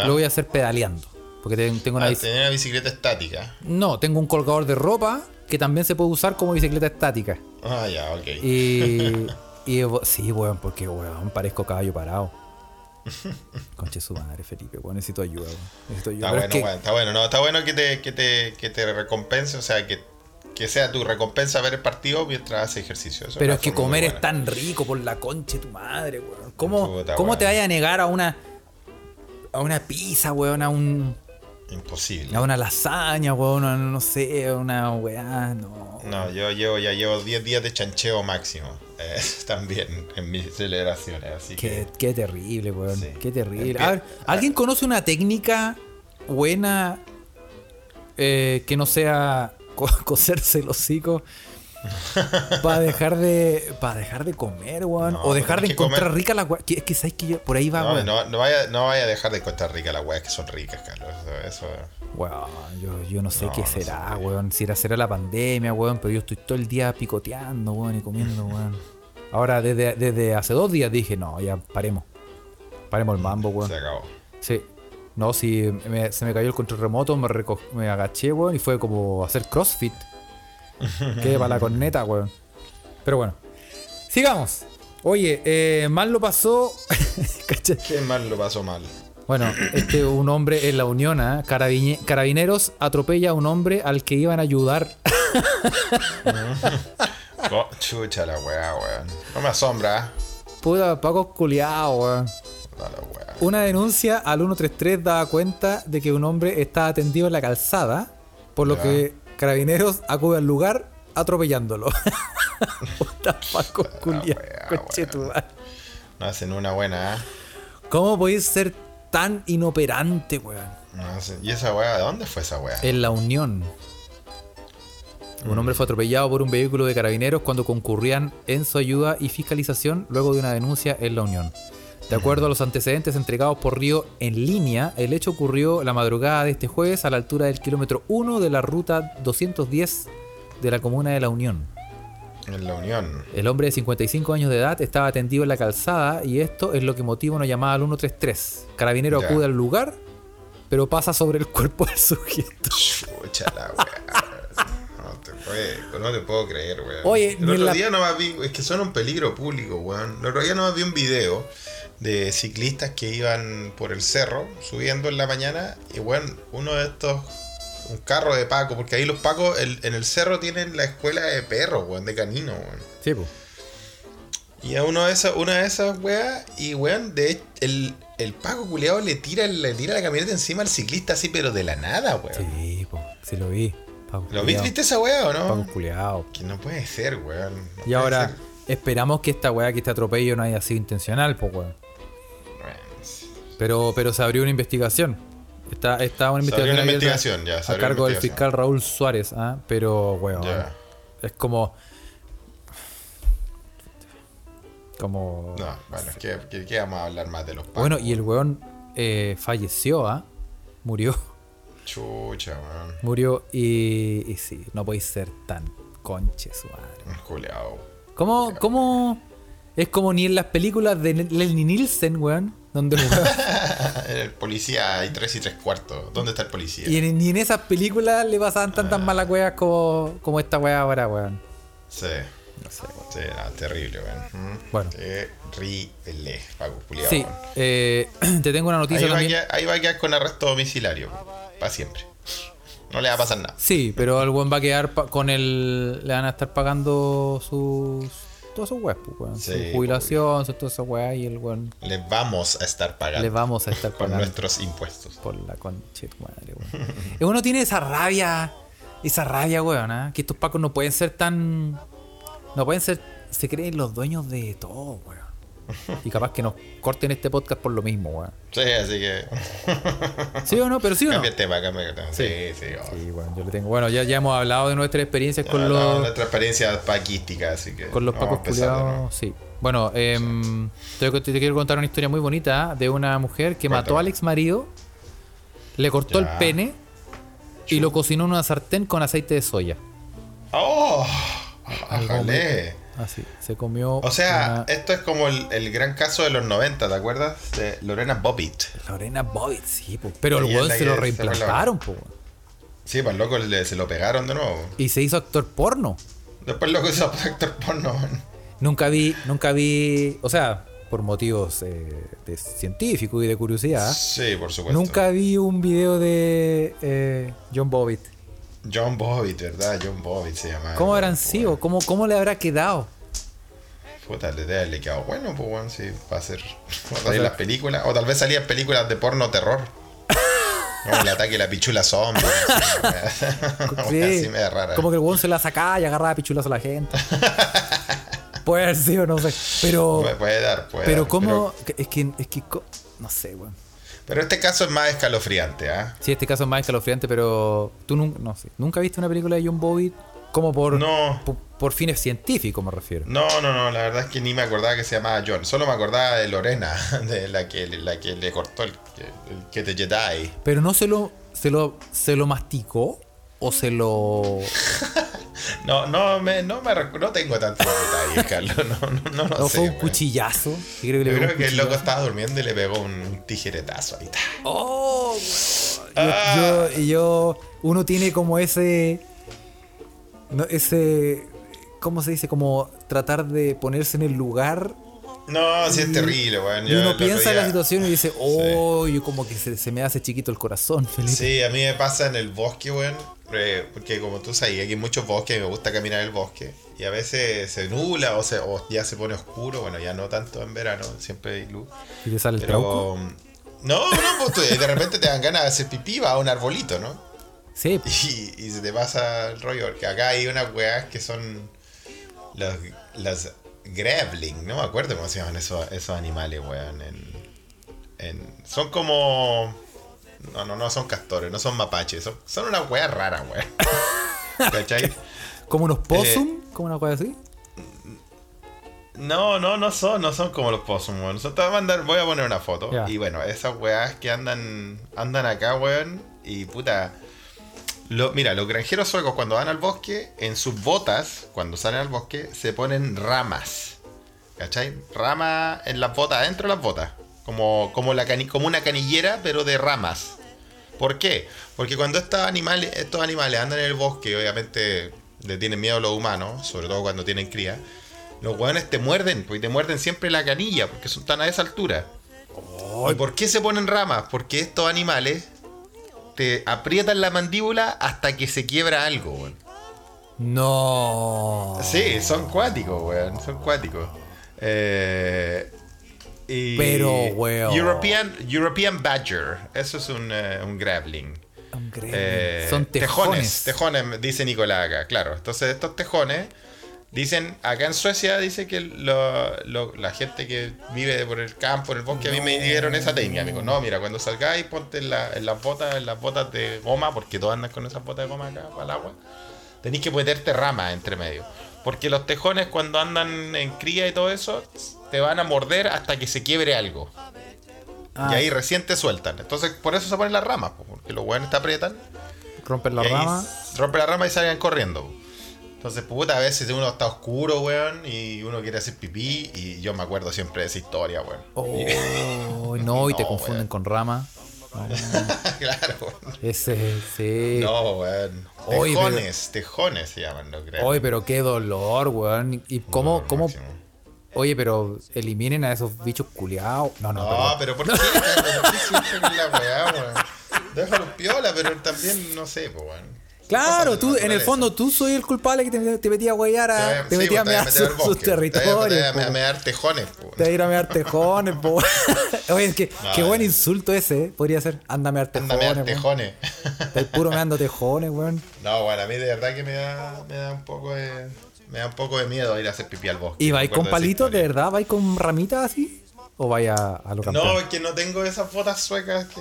lo voy a hacer pedaleando. Porque ten- tengo una Ah, tenía una bicicleta estática. No, tengo un colgador de ropa que también se puede usar como bicicleta estática. Ah, ya, ok. Y. y sí, weón, porque weón, parezco caballo parado. Conche su madre, Felipe, weón, necesito ayuda, weón. Necesito ayuda. Está bueno, es que- weón, está bueno. No, está bueno que te, que te, que te recompense, o sea, que, que sea tu recompensa ver el partido mientras haces ejercicio. Eso Pero es que comer es tan rico por la concha de tu madre, weón. ¿Cómo, Puta, ¿cómo te vayas a negar a una. a una pizza, weón, a un. Imposible. a una lasaña, weón, a, no sé, una weá, no. No, yo llevo, ya llevo 10 días de chancheo máximo. eh, también en mis celebraciones, así Qué, que. qué terrible, weón. Sí. Qué terrible. A ver, ¿alguien conoce una técnica buena eh, que no sea co- coserse el hocico para dejar de para dejar de comer, weón? No, o dejar de encontrar comer. rica la weá. Es que sabes que yo- por ahí va, No, weón. no, no vaya, no vaya a dejar de Costa Rica las weas que son ricas, Carlos. Eso, eso- Weón, yo, yo no sé qué será, sé. weón. Si era, será la pandemia, weón, pero yo estoy todo el día picoteando, weón, y comiendo, weón. Ahora, desde, desde hace dos días dije, no, ya paremos. Paremos el mambo, weón. se acabó. Sí. No, si me- se me cayó el control remoto, me, me agaché, weón, y fue como hacer crossfit. Quedé para la corneta, weón. Pero bueno. Sigamos. Oye, eh, mal lo pasó. ¿Qué mal lo pasó mal? bueno, este un hombre en la Unión. Carabine- Carabineros atropella a un hombre al que iban a ayudar. Oh, chucha la wea, weón. No me asombra. Puta, Paco culiao, weón. Una denuncia al 133 daba cuenta de que un hombre estaba atendido en la calzada, por lo Ya. que Carabineros acude al lugar atropellándolo. Puta Paco. No hacen una buena, ¿eh? ¿Cómo podéis ser tan inoperante, weón? No hacen- ¿Y esa wea? ¿De dónde fue esa wea? En la Unión. Un hombre fue atropellado por un vehículo de carabineros cuando concurrían en su ayuda y fiscalización luego de una denuncia en la Unión. De acuerdo a los antecedentes entregados por Río en línea, el hecho ocurrió la madrugada de este jueves a la altura del kilómetro 1 de la ruta 210 de la comuna de la Unión. En la Unión. El hombre de 55 años de edad estaba atendido en la calzada y esto es lo que motiva una llamada al 133. Carabinero Ya. acude al lugar, pero pasa sobre el cuerpo del sujeto. Chucha la. No te, puedo, no te puedo creer, weón. Oye, el otro la- día nomás vi, es que son un peligro público, weón. El otro día nomás vi un video de ciclistas que iban por el cerro subiendo en la mañana y, weón, uno de estos, un carro de Paco, porque ahí los Pacos el- en el cerro tienen la escuela de perros, weón, de canino, weón. Sí, pues. Y a uno de esos, una de esas weas, y weón, de hecho, el, el Paco culeado le tira, le tira la camioneta encima al ciclista así, pero de la nada, weón. Sí, po, sí lo vi. Paco ¿Lo culiao. viste, esa wea o no? Paco culiao. Que no puede ser, weón. No Y ahora, ser. esperamos que esta weá, que este atropello no haya sido intencional, pues weón. Bueno. Pero, pero se abrió una investigación. Está, está una investigación, una investigación, ya, a cargo del fiscal Raúl Suárez, ¿ah? pero weón. Ya. Es como. Como. No, bueno, es que, que- que vamos a hablar más de los Pacos. bueno, y el weón eh, falleció, ¿ah? Murió. Chucha, weón. Murió y, y sí, no podéis ser tan conche su madre. Un culeado. ¿Cómo, cómo? Es como ni en las películas de Leslie Nielsen, weón. Donde el policía hay tres y tres cuartos. ¿Dónde está el policía? y en- ni en esas películas le pasaban tantas malas weas como, como esta wea ahora, weón. Sí. No sé, weón. Sí, no, terrible, weón. Mm. Bueno. Terrible, Paco culiado. Sí, eh, te tengo una Ahí noticia va, a quedar, ahí va a quedar con arresto domiciliario. Para siempre. No le va a pasar nada. Sí, pero el weón va a quedar con el. Le van a estar pagando sus. Todas sus weas, pues, weón. Sí, su jubilación, su- todas esas weas y el weón. Le vamos a estar pagando. Le vamos a estar pagando. nuestros impuestos. Por la concha madre, weón. Uno tiene esa rabia, esa rabia, weón, ¿ah? que estos pacos no pueden ser tan. No pueden ser. Se creen los dueños de todo, weón. Y capaz que nos corten este podcast por lo mismo, weón. Sí, así que. ¿Sí o no? Pero sí o no. Cambia el tema, cambia el tema. Sí, sí. oh. Sí, bueno, yo le tengo. Bueno, ya, ya hemos hablado de nuestras experiencias con No, no, los. Nuestra experiencia paquística, así que. Con los pacos culiados, sí. Bueno, em, te, te quiero contar una historia muy bonita de una mujer que mató al ex marido, le cortó Ya. el pene y lo cocinó en una sartén con aceite de soya. ¡Oh! Algo. Así, se comió. O sea, una- esto es como el, el gran caso de los 90, ¿te acuerdas? De Lorena Bobbitt. Lorena Bobbitt, sí, po. Pero el weón se lo reimplantaron, po. Sí, pues loco le- se lo pegaron de nuevo. Y se hizo actor porno. Después loco hizo actor porno. man. Nunca vi, nunca vi, o sea, por motivos eh, de científico y de curiosidad, Sí, por supuesto. nunca vi un video de eh, John Bobbitt. John Bobbitt, ¿verdad? John Bobbitt se llama. ¿Cómo habrán sido? ¿Cómo, ¿Cómo le habrá quedado? Puta, le debe haberle quedado bueno, pues bueno, sí, va a ser. Va a salir las películas. O tal vez salían películas de porno terror. Como el ataque de la pichula zombie. Sí, así me da rara. Como que el weón se la sacaba y agarraba pichulas a la gente. Puede haber sido, no sé. Pero, Puede, puede dar, puede pero dar, cómo, es que, es que, no sé, weón. Pero, este caso es más escalofriante, ¿ah? Sí, este caso es más escalofriante, pero tú nunca, no sé, nunca viste una película de John Bobbitt como por, No. por, por fines científicos, me refiero. No, no, no, la verdad es que ni me acordaba que se llamaba John. Solo me acordaba de Lorena, de la que, la que le cortó el, el que te Jedi. Pero no se lo, se lo, se lo masticó o se lo. No, no, me, no, me no tengo tantos detalles, Carlos. No, no, no, lo o sé, fue un cuchillazo. Yo creo que, Yo creo que el loco estaba durmiendo y le pegó un, tijeretazo ahí. ta. ¡Oh! Yo, Ah. yo, y yo- Uno tiene como ese. no, ese. ¿Cómo se dice? Como tratar de ponerse en el lugar. No, sí es terrible, weón. Y uno piensa en la situación y dice, oh, yo como que se, se me hace chiquito el corazón, Felipe. Sí, a mí me pasa en el bosque, weón. Porque como tú sabes, aquí hay muchos bosques me gusta caminar en el bosque. Y a veces se nubla o, se, o ya se pone oscuro. Bueno, ya no tanto en verano, siempre hay luz. Y te sale el. Pero. No, no, pues de repente te dan ganas de hacer pipí, va a un arbolito, ¿no? Sí, Y, y se te pasa el rollo, porque acá hay unas weas que son los, las grevling, no me acuerdo cómo se llaman esos, esos animales, weón. En, en- son como... No, no, no son castores, no son mapaches, son, son unas weas raras, weón. ¿Cachai? como unos possum, Eh, como una cosa así. No, no, no son, no son como los possum, weón. Voy a mandar, voy a poner una foto. Y bueno, esas weas que andan, andan acá, weón. Y puta. Lo, mira, los granjeros suecos cuando van al bosque, en sus botas, cuando salen al bosque, se ponen ramas. ¿Cachai? Rama en las botas, adentro de las botas. Como, como, la cani- como una canillera, pero de ramas. ¿Por qué? Porque cuando estos animales, estos animales andan en el bosque, obviamente le tienen miedo a los humanos, sobre todo cuando tienen cría. Los hueones te muerden, porque te muerden siempre la canilla, porque son tan a esa altura. ¿Y por qué se ponen ramas? Porque estos animales te aprietan la mandíbula hasta que se quiebra algo, weón. No. Sí, son cuáticos, weón. Son cuáticos. Eh, y Pero, weón. European, European Badger. Eso es un, eh, un grappling. Un gremlin. Eh, Son tejones. Tejones, dice Nicolás acá, claro. Entonces, estos tejones dicen, acá en Suecia dice que lo- lo- la gente que vive por el campo, en el bosque, a mí me dieron esa técnica. Me dijo, no, mira, cuando salgáis, ponte en, la- en las botas, en las botas de goma, porque todos andan con esas botas de goma acá para el agua. Tenéis que meterte ramas entre medio. Porque los tejones cuando andan en cría y todo eso, te van a morder hasta que se quiebre algo. Ah, Y ahí recién te sueltan. Entonces, por eso se ponen las ramas, po, porque los hueones te aprietan rompen la rama. rompe la rama y salgan corriendo. Entonces, puta, a veces uno está oscuro, weón, y uno quiere hacer pipí, y yo me acuerdo siempre de esa historia, weón. Oh, no, y te No, confunden weón. con rama. claro, weón. Ese, sí. No, weón. Pero- Tejones, tejones se llaman, no creo. Oye, pero qué dolor, weón. ¿Y cómo, cómo? Oye, pero eliminen a esos bichos culiados. No, no, No, pero ¿por qué? ¿Por qué la weá, weón? Déjalo piola, pero también, no sé, pues, weón. Claro, tú, en el fondo, tú soy el culpable que te, te metía a guayar a. Te Sí, metía a pues, mear sus, sus territorios. Te voy a po. mear tejones, pues. Te voy a ir a mear tejones, po. Oye, es que, No, qué buen eh. insulto ese, ¿eh? Podría ser. Anda a mear Anda a tejones. mear tejones. Estás puro meando tejones, weón. No, bueno, a mí de verdad que me da, me da un poco de. Me da un poco de miedo ir a hacer pipí al bosque. ¿Y vais con palitos, de verdad? ¿Vais con ramitas así? ¿O vais a, a lo campeón? No, es que no tengo esas botas suecas que.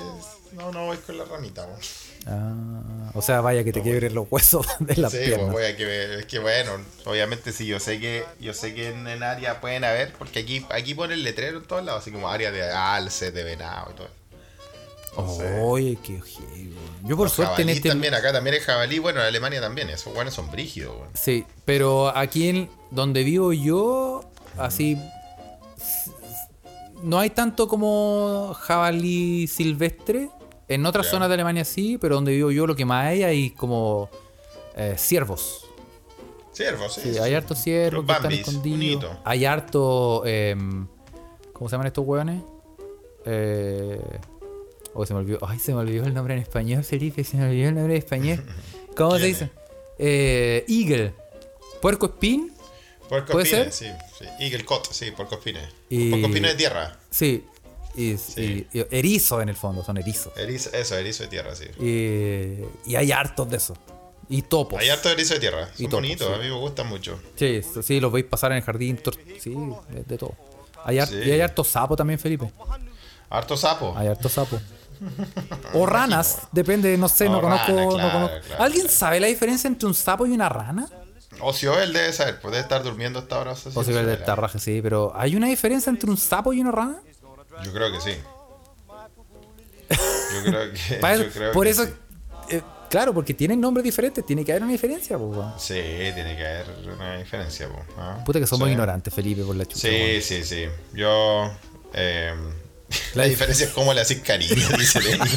No, no voy con la ramita, weón. Ah, o sea, vaya que te quiebren los huesos de las Sí, pues piernas. voy a que ver. Es que bueno, obviamente sí, yo sé que, yo sé que en, área pueden haber, porque aquí, aquí ponen letrero en todos lados, así como área de alce, de venado y todo. Entonces, Oye, qué weón. Yo por suerte en este. también, acá también es jabalí, bueno, en Alemania también, esos guanes son brígidos, weón. Sí, pero aquí en donde vivo yo, así. No hay tanto como jabalí silvestre. En otras zonas de Alemania sí, pero donde vivo yo lo que más hay hay como eh, ciervos. Ciervos, sí. Hay hartos ciervos que están escondidos. Hay harto. em, ¿Cómo se llaman estos hueones? Eh, oh, se me olvidó. Ay, se me olvidó el nombre en español, Felipe. Se me olvidó el nombre en español. ¿Cómo se ¿Quién dice? Eh, eagle. Puerco espín. Puerco ¿Puede ser? sí, sí. Eagle Cot, sí, puerco espines. Y- Puerco espines de tierra. Sí. Y, Sí. y- y erizo en el fondo, son erizos. Erizo, eso, erizo de tierra, sí. Y, y hay hartos de esos. Y topos. Hay harto erizo de tierra. Y Son topos, bonitos, sí. a mí me gustan mucho. Sí, sí, los veis pasar en el jardín. Sí, de, de todo. Hay Sí. Y hay harto sapo también, Felipe. Harto sapo. Hay harto sapo. O ranas, depende, no sé, no conozco. rana, no claro, conozco. claro, ¿Alguien claro. sabe la diferencia entre un sapo y una rana? O si él debe saber, puede estar durmiendo hasta ahora. no sé si O si lo el del sabrá. tarraje, sí, pero ¿hay una diferencia entre un sapo y una rana? Yo creo que sí. Yo creo que. Para yo eso- creo por que eso, sí. eh, claro, porque tienen nombres diferentes, tiene que haber una diferencia, pues, weón. Sí, tiene que haber una diferencia, po, ¿ah? Puta que somos Sí. ignorantes, Felipe, por la chucha. Sí, sí, sí. Yo. eh, la diferencia es cómo le haces cariño, dice Lenny.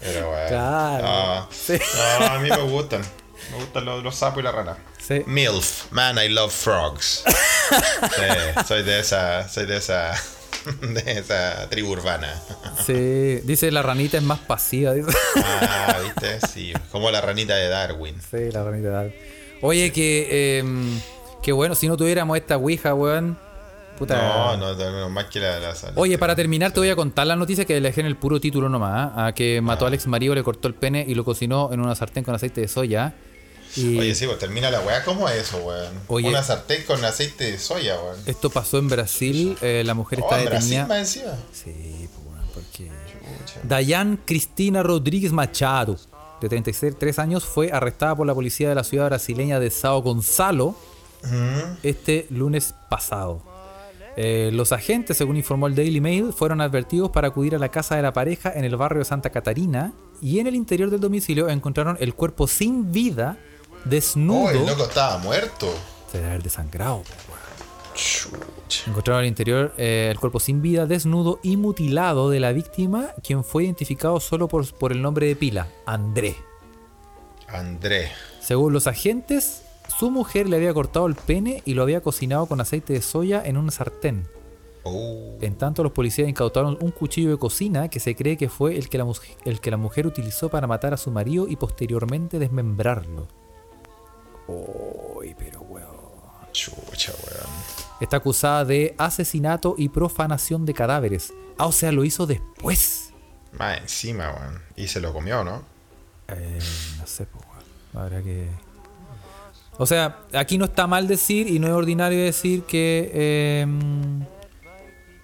Pero bueno. Claro. No, Sí. no, a mí me gustan. Me gustan los, los sapos y la rana. Sí. MILF, man, I love frogs. Sí, soy de esa. Soy de esa. De esa tribu urbana. Sí, dice la ranita es más pasiva. Dice. Ah, ¿viste? Sí, como la ranita de Darwin. Sí, la ranita de algo. Oye, que, em, que bueno, si no tuviéramos esta ouija, weón. Puta. No, no, no, más que la. la Oye, para terminar, te voy a contar la noticia que le dejé en el puro título nomás. ¿ah? A que mató Ah. al ex marido, le cortó el pene y lo cocinó en una sartén con aceite de soya. Y Oye, sí, pues termina la weá. ¿Cómo es eso, weón? Oye. Una sartén con aceite de soya, weón. esto pasó en Brasil. eh, la mujer Oh, está en Brasil detenida. más encima. Sí, pues, porque. Dayan Cristina Rodríguez Machado, de 33 años, fue arrestada por la policía de la ciudad brasileña de Sao Gonzalo este lunes pasado. Eh, los agentes, según informó el Daily Mail, fueron advertidos para acudir a la casa de la pareja en el barrio de Santa Catarina y en el interior del domicilio encontraron el cuerpo sin vida, desnudo. Oh, el loco estaba muerto. Se debe haber desangrado. Encontraron al interior eh, el cuerpo sin vida, desnudo y mutilado de la víctima, quien fue identificado solo por, por el nombre de pila, André. André. Según los agentes, su mujer le había cortado el pene y lo había cocinado con aceite de soya en una sartén. Oh, En tanto, los policías incautaron un cuchillo de cocina que se cree que fue el que la, muj- el que la mujer utilizó para matar a su marido y posteriormente desmembrarlo. Uy, pero weón. chucha, weón. Está acusada de asesinato y profanación de cadáveres. Ah, o sea, lo hizo después. Más encima, weón. Y se lo comió, ¿no? Eh, no sé, pues, weón. Habrá que. O sea, aquí no está mal decir y no es ordinario decir que. eh,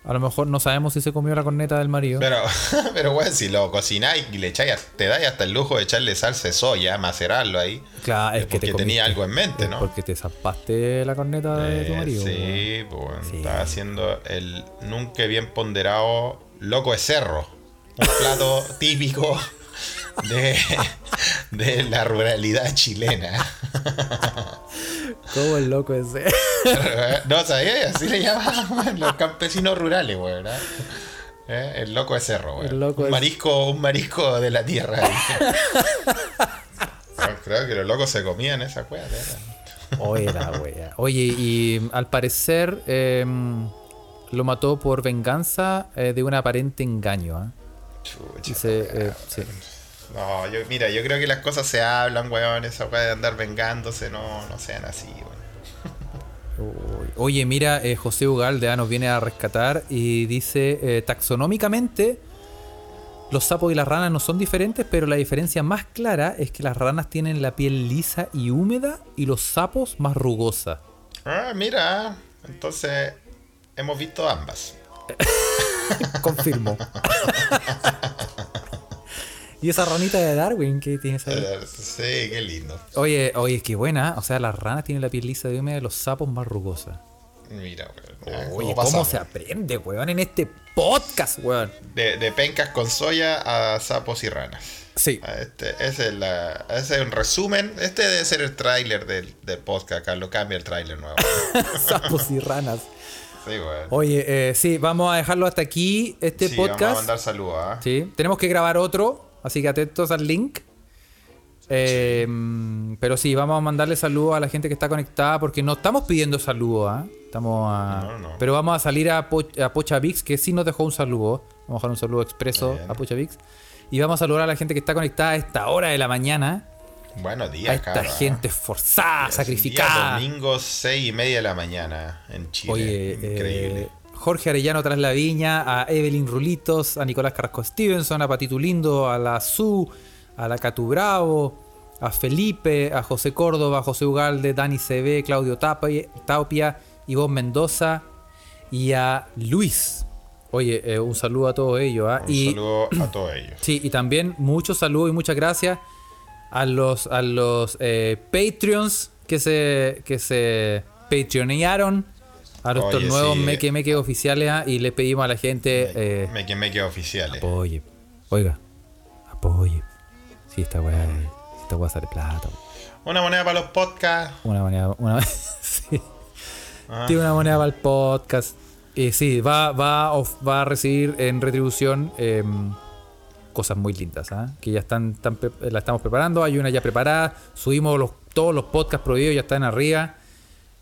a lo mejor no sabemos si se comió la corneta del marido. Pero, pero weón, si lo cocináis y le echáis, te dais hasta el lujo de echarle salsa de soya, macerarlo ahí. Claro, es es que te tenía algo en mente, ¿no? Porque te zapaste la corneta de tu Eh, marido. sí, pues Sí. estaba haciendo el nunca bien ponderado loco de cerro. Un plato típico de, de la ruralidad chilena. ¿Cómo el loco ese? No, ¿sabías? Así le llamaban los campesinos rurales, weón. ¿eh? Eh, El loco de cerro, loco un de- marisco, un marisco de la tierra. Creo que los locos se comían esa cueva, Oye, la wea. Oye, y al parecer em, lo mató por venganza eh, de un aparente engaño. ¿ah? Chucha, eh, sí. No, yo, mira, yo creo que las cosas se hablan, weón. Esa weá de andar vengándose, no, no sean así, weón. Oye, mira, eh, José Ugalde ah, nos viene a rescatar y dice, eh, taxonómicamente, los sapos y las ranas no son diferentes, pero la diferencia más clara es que las ranas tienen la piel lisa y húmeda y los sapos más rugosa. Ah, mira, entonces hemos visto ambas. Confirmo. y esa ranita de Darwin que tienes ahí. Eh, Sí, qué lindo. Oye, oye, qué buena. O sea, las ranas tienen la piel lisa y húmeda y los sapos más rugosa. Mira, weón. Oye, ¿cómo se aprende, weón, en este podcast, weón? De, de pencas con soya a sapos y ranas. Sí. Este, ese, es la, ese es un resumen. Este debe ser el tráiler del, del podcast. Carlos, cambia el tráiler nuevo. Sapos y ranas. Sí, weón. Oye, eh, sí, vamos a dejarlo hasta aquí, este Sí, Vamos a podcast. mandar saludos, ¿ah? Sí, tenemos que grabar otro, así que atentos al link. Eh, Pero sí, vamos a mandarle saludos a la gente que está conectada porque no estamos pidiendo saludos, ¿ah? Estamos a... No, no. Pero vamos a salir a, Po- a Pocha Vix, que sí nos dejó un saludo. Vamos a dejar un saludo expreso Bien. a Pocha Vix. Y vamos a saludar a la gente que está conectada a esta hora de la mañana. Buenos A días, esta cabra. gente esforzada, sacrificada. día domingo, 6 y media de la mañana en Chile. Oye, Increíble. eh, Jorge Arellano tras la viña, a Evelyn Rulitos, a Nicolás Carrasco Stevenson, a Patito Lindo, a la Su, a la Catu Bravo, a Felipe, a José Córdoba, a José Ugalde, Dani CB, Claudio Tapia, Tapia, Ivonne Mendoza y a Luis. Oye, eh, un saludo a todos ellos. ¿ah? Un y, saludo a todos ellos. Sí, y también muchos saludos y muchas gracias a los, a los eh, Patreons que se, que se Patreonearon a nuestros Oye, nuevos sí. meque meque oficiales ah, y le pedimos a la gente eh, Me que me quedo oficiales. apoye. Oiga, apoye. Sí, esta weá, esta weá sale plata. Una moneda para los podcasts. Una moneda, una, sí. Ah. Tiene una moneda para el podcast. Y sí, va, va, of- va a recibir en retribución em, cosas muy lindas, ¿ah? que ya están, están la estamos preparando. Hay una ya preparada. Subimos los, todos los podcasts prohibidos, ya están arriba.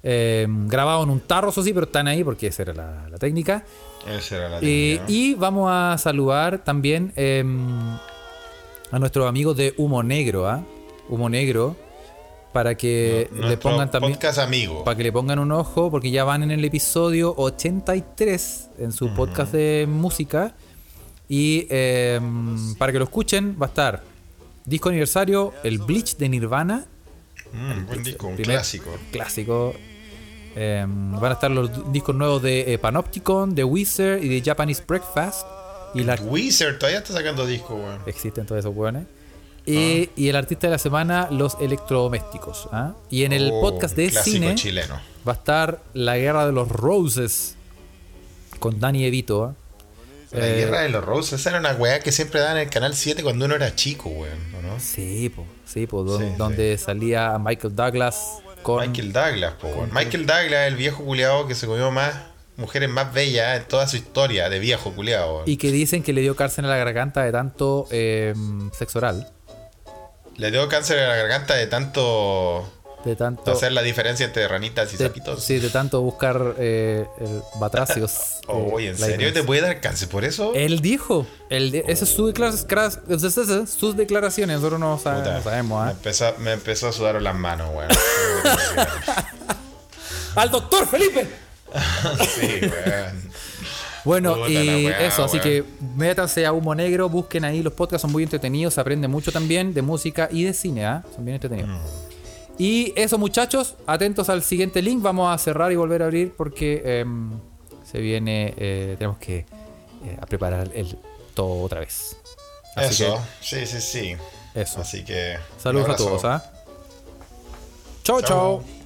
Em, grabados en un tarro, eso sí, pero están ahí porque esa era la, la técnica. Esa era la Eh, técnica, ¿no? y vamos a saludar también em, a nuestros amigos de Humo Negro, ¿ah? Humo Negro, para que le pongan también podcast amigo. para que le pongan un ojo, porque ya van en el episodio 83 en su podcast de música. Y eh, para que lo escuchen, va a estar disco aniversario, el Bleach de Nirvana, Mm, buen disco, un clásico. clásico. Eh, van a estar los discos nuevos de eh, Panopticon, de Wizard y de Japanese Breakfast. Y la, Wizard todavía está sacando disco, weón. existen todos esos hueones. Y, y el artista de la semana, los electrodomésticos. ¿ah? Y en el Oh, podcast de cine chileno. va a estar La Guerra de los Roses con Danny Evito. ¿ah? La Eh, guerra de los Roses, esa era una weá que siempre daban en el canal 7 cuando uno era chico, weón, ¿o ¿no? Sí, po, sí, po, don- Sí, donde salía Michael Douglas con... Michael Douglas, po, weón. Michael Douglas, el viejo culiado que se comió más mujeres más bellas en toda su historia de viejo culiado. weón. Y que dicen que le dio cárcel a la garganta de tanto eh, sexo oral. Le dio cáncer a la garganta de tanto De tanto... hacer la diferencia entre ranitas y de- sapitos. sí, de tanto buscar eh, batracios. Oh, eh, ¿en serio te puede dar cáncer por eso? Él dijo, él, de- esa es declara- sus declaraciones, nosotros no, sa- Puta, no sabemos. me, empezó, me empezó a sudar las manos, weón. ¡Al doctor Felipe! sí, weón. Bueno, Puta y weá, eso, así que métanse a Humo Negro, busquen ahí, los podcasts son muy entretenidos, se aprende mucho también de música y de cine, ¿ah? son bien entretenidos. Mm. Y eso muchachos, atentos al siguiente link, vamos a cerrar y volver a abrir porque em, se viene, eh, tenemos que eh, a preparar el todo otra vez. Así Eso, sí, sí, sí. que eso. Así que. Saludos a todos, ¿ah? Chao. chao.